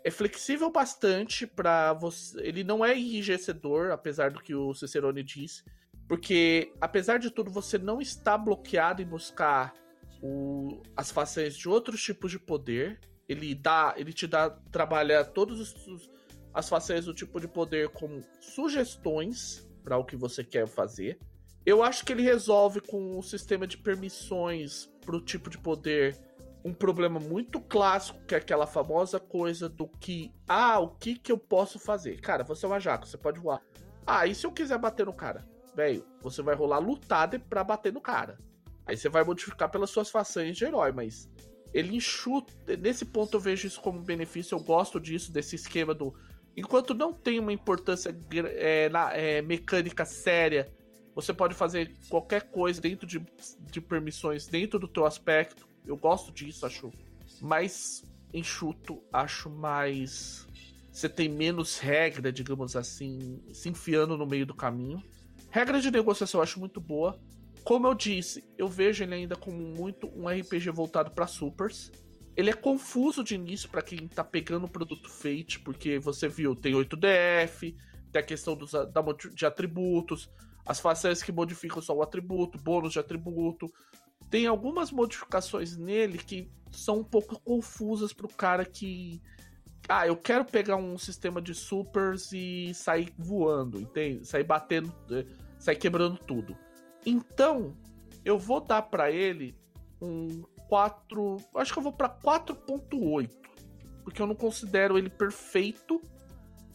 é flexível bastante para você. Ele não é enrijecedor, apesar do que o Cicerone disse. Porque, apesar de tudo, você não está bloqueado em buscar o- as façanhas de outros tipos de poder. Ele dá. Ele te dá. Trabalha todas os- os- as façanhas do tipo de poder como sugestões para o que você quer fazer. Eu acho que ele resolve com o sistema de permissões pro tipo de poder um problema muito clássico, que é aquela famosa coisa do que, ah, o que que eu posso fazer? Cara, você é uma jaca, você pode voar. Ah, e se eu quiser bater no cara? Velho, você vai rolar lutada pra bater no cara. Aí você vai modificar pelas suas façanhas de herói, mas ele enxuta. Nesse ponto eu vejo isso como benefício, eu gosto disso, desse esquema do. Enquanto não tem uma importância é, na- é, mecânica séria, você pode fazer qualquer coisa dentro de, de permissões, dentro do teu aspecto. Eu gosto disso, acho mais enxuto, acho mais. Você tem menos regra, digamos assim, se enfiando no meio do caminho. Regra de negociação eu acho muito boa. Como eu disse, eu vejo ele ainda como muito um RPG voltado para supers. Ele é confuso de início para quem tá pegando o produto Fate, porque você viu, tem 8DF, tem a questão dos, da, de atributos, as façanhas que modificam só o atributo, bônus de atributo. Tem algumas modificações nele que são um pouco confusas pro cara que. Ah, eu quero pegar um sistema de supers e sair voando, entende? Sair batendo, eh, sair quebrando tudo. Então, eu vou dar pra ele um 4. Acho que eu vou pra 4.8. Porque eu não considero ele perfeito.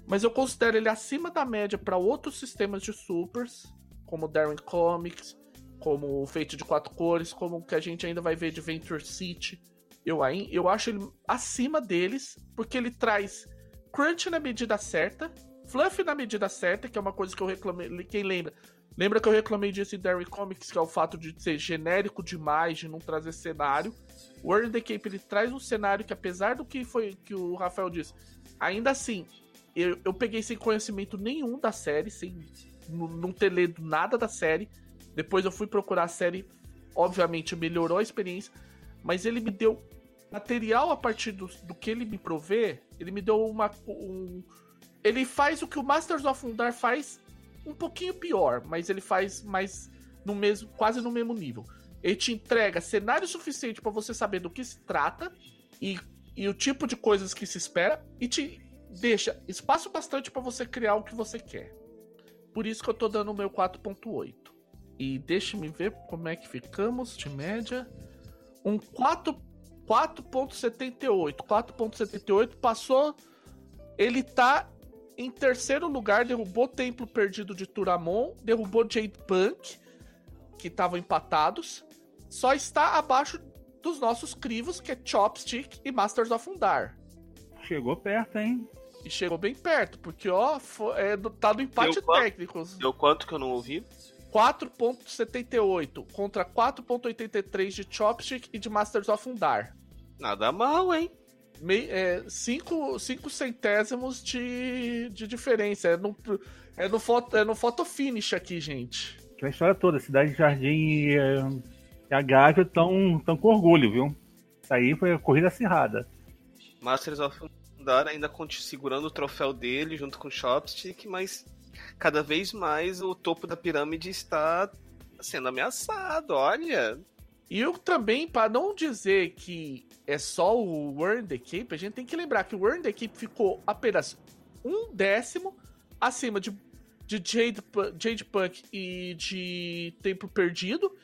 Mas eu considero ele acima da média pra outros sistemas de supers, como Darwin Comics, como o Fate de quatro cores, como o que a gente ainda vai ver de Venture City. Eu, eu acho ele acima deles, porque ele traz crunch na medida certa, fluff na medida certa, que é uma coisa que eu reclamei. Quem lembra? Lembra que eu reclamei disso em Derry Comics, que é o fato de ser genérico demais, de não trazer cenário. O Earn the Cape ele traz um cenário que, apesar do que foi que o Rafael disse, ainda assim, eu, eu peguei sem conhecimento nenhum da série, sem não ter lido nada da série. Depois eu fui procurar a série, obviamente melhorou a experiência, mas ele me deu material a partir do, do que ele me provê. Ele me deu uma. Um, ele faz o que o Masters of Undar faz um pouquinho pior, mas ele faz mais no mesmo, quase no mesmo nível. Ele te entrega cenário suficiente para você saber do que se trata e, e o tipo de coisas que se espera e te deixa espaço bastante para você criar o que você quer. Por isso que eu tô dando o meu 4.8. E deixe-me ver como é que ficamos de média. Um 4 4.78. 4.78 passou. Ele tá em terceiro lugar, derrubou o Templo Perdido de Turamon, derrubou Jade Punk, que estavam empatados. Só está abaixo dos nossos crivos, que é Chopstick e Masters of Undar. Chegou perto, hein? E chegou bem perto, porque ó, fo- é, do- tá no empate Deu quanto? técnico. Deu quanto que eu não ouvi? 4.78 contra 4.83 de Chopstick e de Masters of Undar. Nada mal, hein? Mei, é, cinco, cinco centésimos de, de diferença. É no, é, no foto, é no photo finish aqui, gente. Aquela história toda, Cidade de Jardim e, eh, e a Gávea estão tão com orgulho, viu? Isso aí foi a corrida acirrada. Masters of Undar ainda segurando o troféu dele junto com o Chopstick, mas cada vez mais o topo da pirâmide está sendo ameaçado, olha. E eu também, para não dizer que é só o Warren the Cape, a gente tem que lembrar que o Warren the Cape ficou apenas um décimo acima de, de Jade, Jade Punk e de Templo Perdido,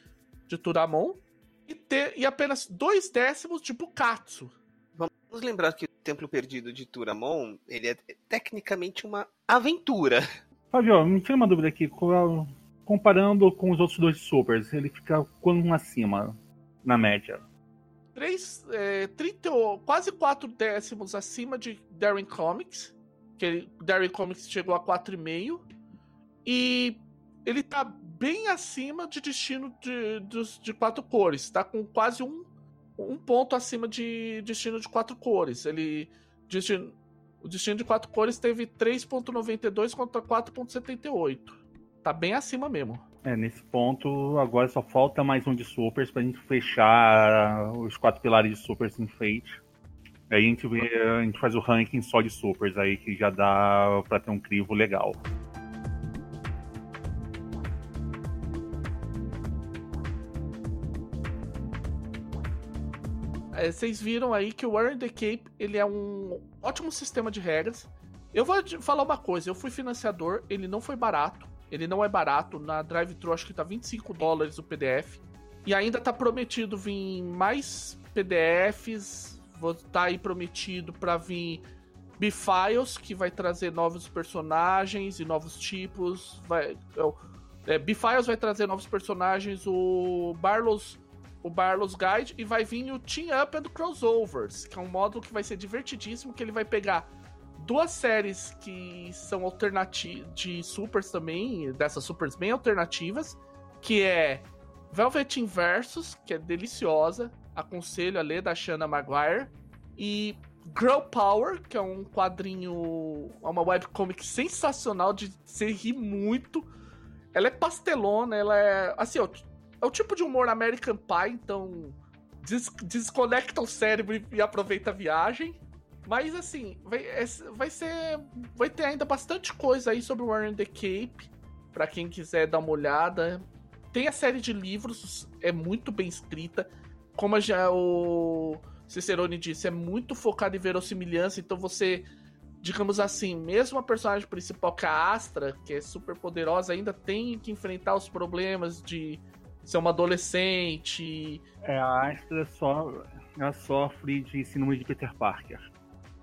de Turamon, e, ter, e apenas dois décimos de Bukatsu. Vamos lembrar que o Templo Perdido de Turamon, ele é tecnicamente uma aventura. Fabio, me tira uma dúvida aqui. Comparando com os outros dois supers, ele fica quanto acima, na média? 3, é, 30, quase 4 décimos acima de Darren Comics. Que ele, Darren Comics chegou a 4,5. E ele tá bem acima de destino de, de, de quatro cores. Tá com quase um, um ponto acima de destino de quatro cores. Ele. Destino, o destino de quatro cores teve 3,92 contra 4,78. Tá bem acima mesmo. É, nesse ponto, agora só falta mais um de supers pra gente fechar os quatro pilares de supers em Fate. Aí a gente, vê, a gente faz o ranking só de supers aí, que já dá pra ter um crivo legal. É, vocês viram aí que o Warren the Cape ele é um ótimo sistema de regras. Eu vou falar uma coisa, eu fui financiador, ele não foi barato. Ele não é barato. Na drive-thru acho que tá 25 dólares o PDF. E ainda tá prometido vir mais PDFs. Vou tá aí prometido para vir B-Files, que vai trazer novos personagens e novos tipos. Vai, é, B-Files vai trazer novos personagens. O Barlos o Barlos Guide e vai vir o Team Up and Crossovers, que é um módulo que vai ser divertidíssimo, que ele vai pegar duas séries que são alternativas de supers também, dessas supers bem alternativas, que é Velvet Versus, que é deliciosa, aconselho a ler da Shanna Maguire, e Girl Power, que é um quadrinho, é uma webcomic sensacional de se rir muito. Ela é pastelona, ela é. Assim, é o tipo de humor American Pie, então des desconecta o cérebro e aproveita a viagem. Mas assim, vai, é, vai ser. Vai ter ainda bastante coisa aí sobre Warren the Cape. para quem quiser dar uma olhada. Tem a série de livros, é muito bem escrita. Como já o Cicerone disse, é muito focado em verossimilhança, então você digamos assim, mesmo a personagem principal, que é a Astra, que é super poderosa, ainda tem que enfrentar os problemas de ser uma adolescente. É, a Astra só, ela sofre de síndrome de Peter Parker.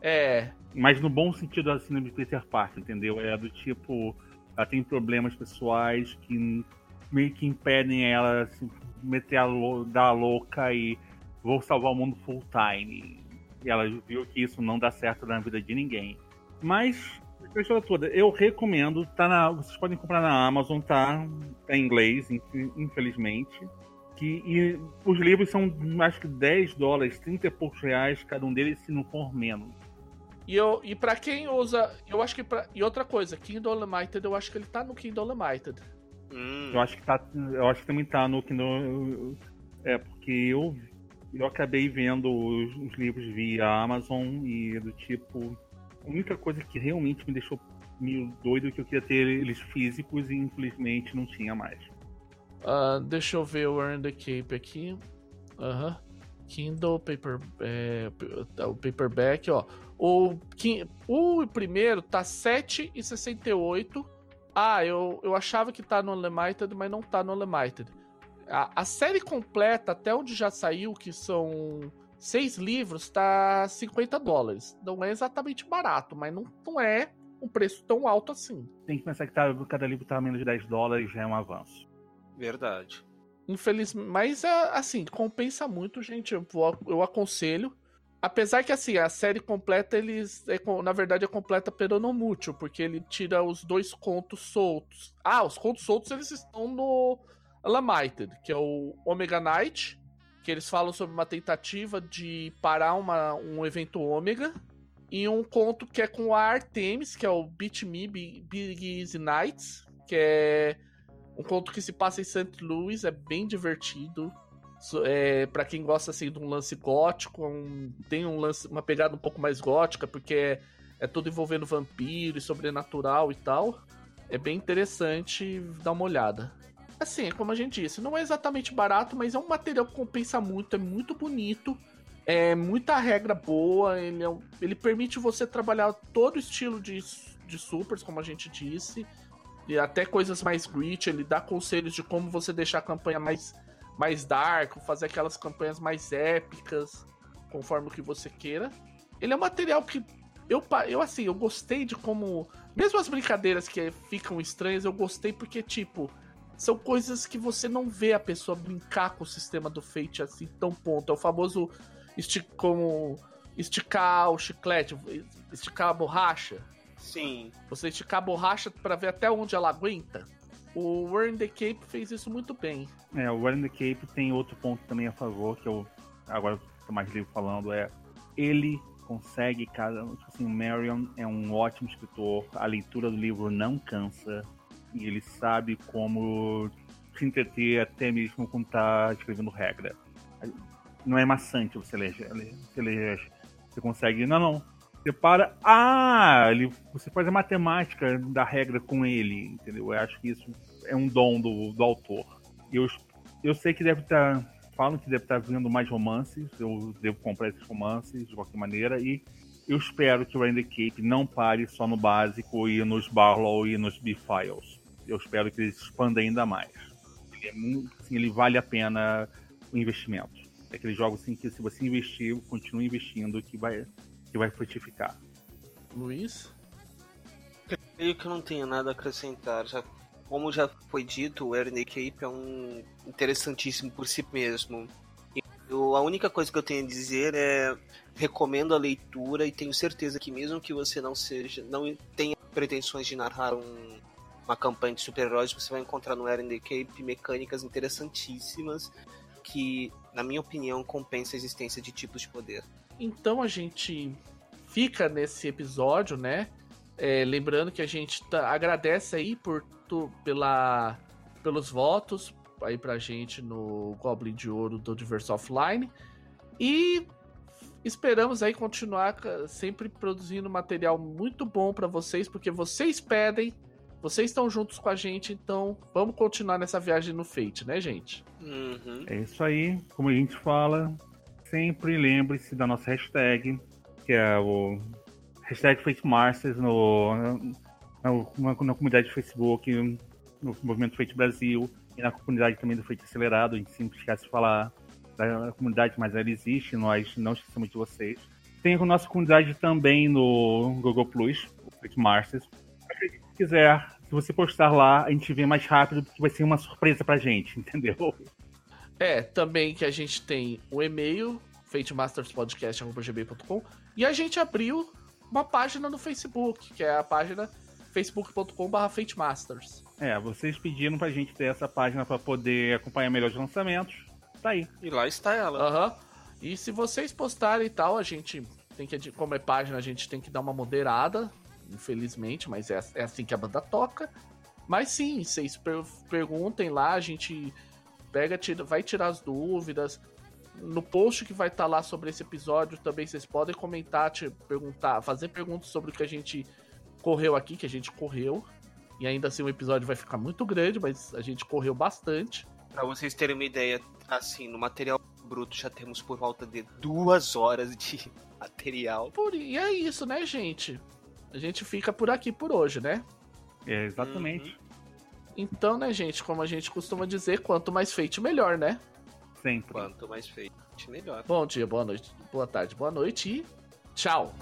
É. Mas no bom sentido da síndrome de Peter Parker, entendeu? É do tipo, ela tem problemas pessoais que meio que impedem ela se meter a dar a louca e vou salvar o mundo full time. E ela viu que isso não dá certo na vida de ninguém. Mas a história toda. Eu recomendo, tá na, vocês podem comprar na Amazon, tá, tá em inglês, infelizmente. Que, e os livros são acho que 10 dólares, 30 e poucos reais cada um deles, se não for menos. E, eu, e pra quem usa. Eu acho que. Pra, e outra coisa, Kindle Unlimited, eu acho que ele tá no Kindle Unlimited. Hum. Eu acho que tá. Eu acho que também tá no Kindle. É, porque eu, eu acabei vendo os, os livros via Amazon e do tipo a única coisa que realmente me deixou meio doido é que eu queria ter eles físicos e infelizmente não tinha mais. Uh, deixa eu ver o Earn the Cape aqui. Aham. Uh -huh. Kindle, paper, é, o paperback, ó. O, o primeiro tá 7,68. Ah, eu, eu achava que tá no Unlimited, mas não tá no Unlimited. A, a série completa, até onde já saiu, que são seis livros tá 50 dólares. Não é exatamente barato, mas não, não é um preço tão alto assim. Tem que pensar que tá, cada livro tá menos de 10 dólares, já é um avanço. Verdade. Infelizmente, mas é, assim, compensa muito, gente. Eu, eu aconselho. Apesar que assim, a série completa, eles. É, na verdade, é completa peronomútil, porque ele tira os dois contos soltos. Ah, os contos soltos eles estão no Lamited, que é o Omega Knight que eles falam sobre uma tentativa de parar uma, um evento ômega. E um conto que é com a Artemis, que é o Beat Me Big Easy Nights, que é um conto que se passa em St. Louis, é bem divertido. É, para quem gosta assim de um lance gótico, um, tem um lance, uma pegada um pouco mais gótica, porque é, é tudo envolvendo vampiro e sobrenatural e tal. É bem interessante dar uma olhada. Assim, como a gente disse, não é exatamente barato, mas é um material que compensa muito, é muito bonito. É muita regra boa, ele, é, ele permite você trabalhar todo estilo de, de supers, como a gente disse, e até coisas mais grit, ele dá conselhos de como você deixar a campanha mais, mais dark, fazer aquelas campanhas mais épicas, conforme o que você queira. Ele é um material que eu, eu assim, eu gostei de como. Mesmo as brincadeiras que ficam estranhas, eu gostei porque, tipo, são coisas que você não vê a pessoa brincar com o sistema do Fate assim tão ponto. É o famoso esti como esticar o chiclete, esticar a borracha. Sim. Você esticar a borracha para ver até onde ela aguenta. O Warren the Cape fez isso muito bem. É, o Warren the Cape tem outro ponto também a favor, que eu agora tô mais livre falando, é ele consegue, cara, tipo assim, o Marion é um ótimo escritor, a leitura do livro não cansa, e ele sabe como se entreter até mesmo quando tá escrevendo regra não é maçante você ler, você ler, você consegue, não, não, você para, ah, ele, você faz a matemática da regra com ele, entendeu? Eu acho que isso é um dom do, do autor. Eu, eu sei que deve estar, tá, falam que deve estar tá vindo mais romances, eu devo comprar esses romances de qualquer maneira, e eu espero que o Render Cape não pare só no básico e nos Barlow e nos B-Files. Eu espero que ele expanda ainda mais. Ele, é muito, assim, ele vale a pena o investimento. É aquele jogo assim que se você investir, continue investindo que vai, que vai frutificar. Luiz? Creio que eu não tenho nada a acrescentar. Já, como já foi dito, o Ernie Cape é um interessantíssimo por si mesmo. Eu, a única coisa que eu tenho a dizer é recomendo a leitura e tenho certeza que mesmo que você não seja, não tenha pretensões de narrar um, uma campanha de super-heróis, você vai encontrar no Eren the Cape mecânicas interessantíssimas que, na minha opinião, compensa a existência de tipos de poder. Então a gente fica nesse episódio, né? É, lembrando que a gente tá, agradece aí por tu, pela, pelos votos aí pra gente no Goblin de Ouro do Diverso Offline. E esperamos aí continuar sempre produzindo material muito bom para vocês, porque vocês pedem vocês estão juntos com a gente, então vamos continuar nessa viagem no Fate, né, gente? Uhum. É isso aí. Como a gente fala, sempre lembre-se da nossa hashtag, que é o hashtag Fate Masters no, na, na, na comunidade do Facebook, no Movimento Fate Brasil e na comunidade também do Fate Acelerado. A gente sempre esquece de falar da comunidade, mas ela existe, nós não esquecemos de vocês. Tem a nossa comunidade também no Google Plus, o Fate Masters. Se quiser se você postar lá, a gente vê mais rápido, porque vai ser uma surpresa pra gente, entendeu? É, também que a gente tem o e-mail, fatemasterspodcast.gmail.com, e a gente abriu uma página no Facebook, que é a página facebook.com.br fatemasters. É, vocês pediram pra gente ter essa página para poder acompanhar melhor os lançamentos. Tá aí. E lá está ela. Aham. Uhum. E se vocês postarem e tal, a gente tem que, como é página, a gente tem que dar uma moderada infelizmente, mas é, é assim que a banda toca. Mas sim, vocês per perguntem lá, a gente pega, tira, vai tirar as dúvidas. No post que vai estar tá lá sobre esse episódio também vocês podem comentar, te perguntar, fazer perguntas sobre o que a gente correu aqui, que a gente correu. E ainda assim o episódio vai ficar muito grande, mas a gente correu bastante. Para vocês terem uma ideia, assim, no material bruto já temos por volta de duas horas de material. Por, e é isso, né, gente? a gente fica por aqui por hoje, né? É, exatamente. Uhum. Então, né, gente, como a gente costuma dizer, quanto mais feito, melhor, né? Sempre. Quanto mais feito, melhor. Bom dia, boa noite, boa tarde, boa noite e tchau.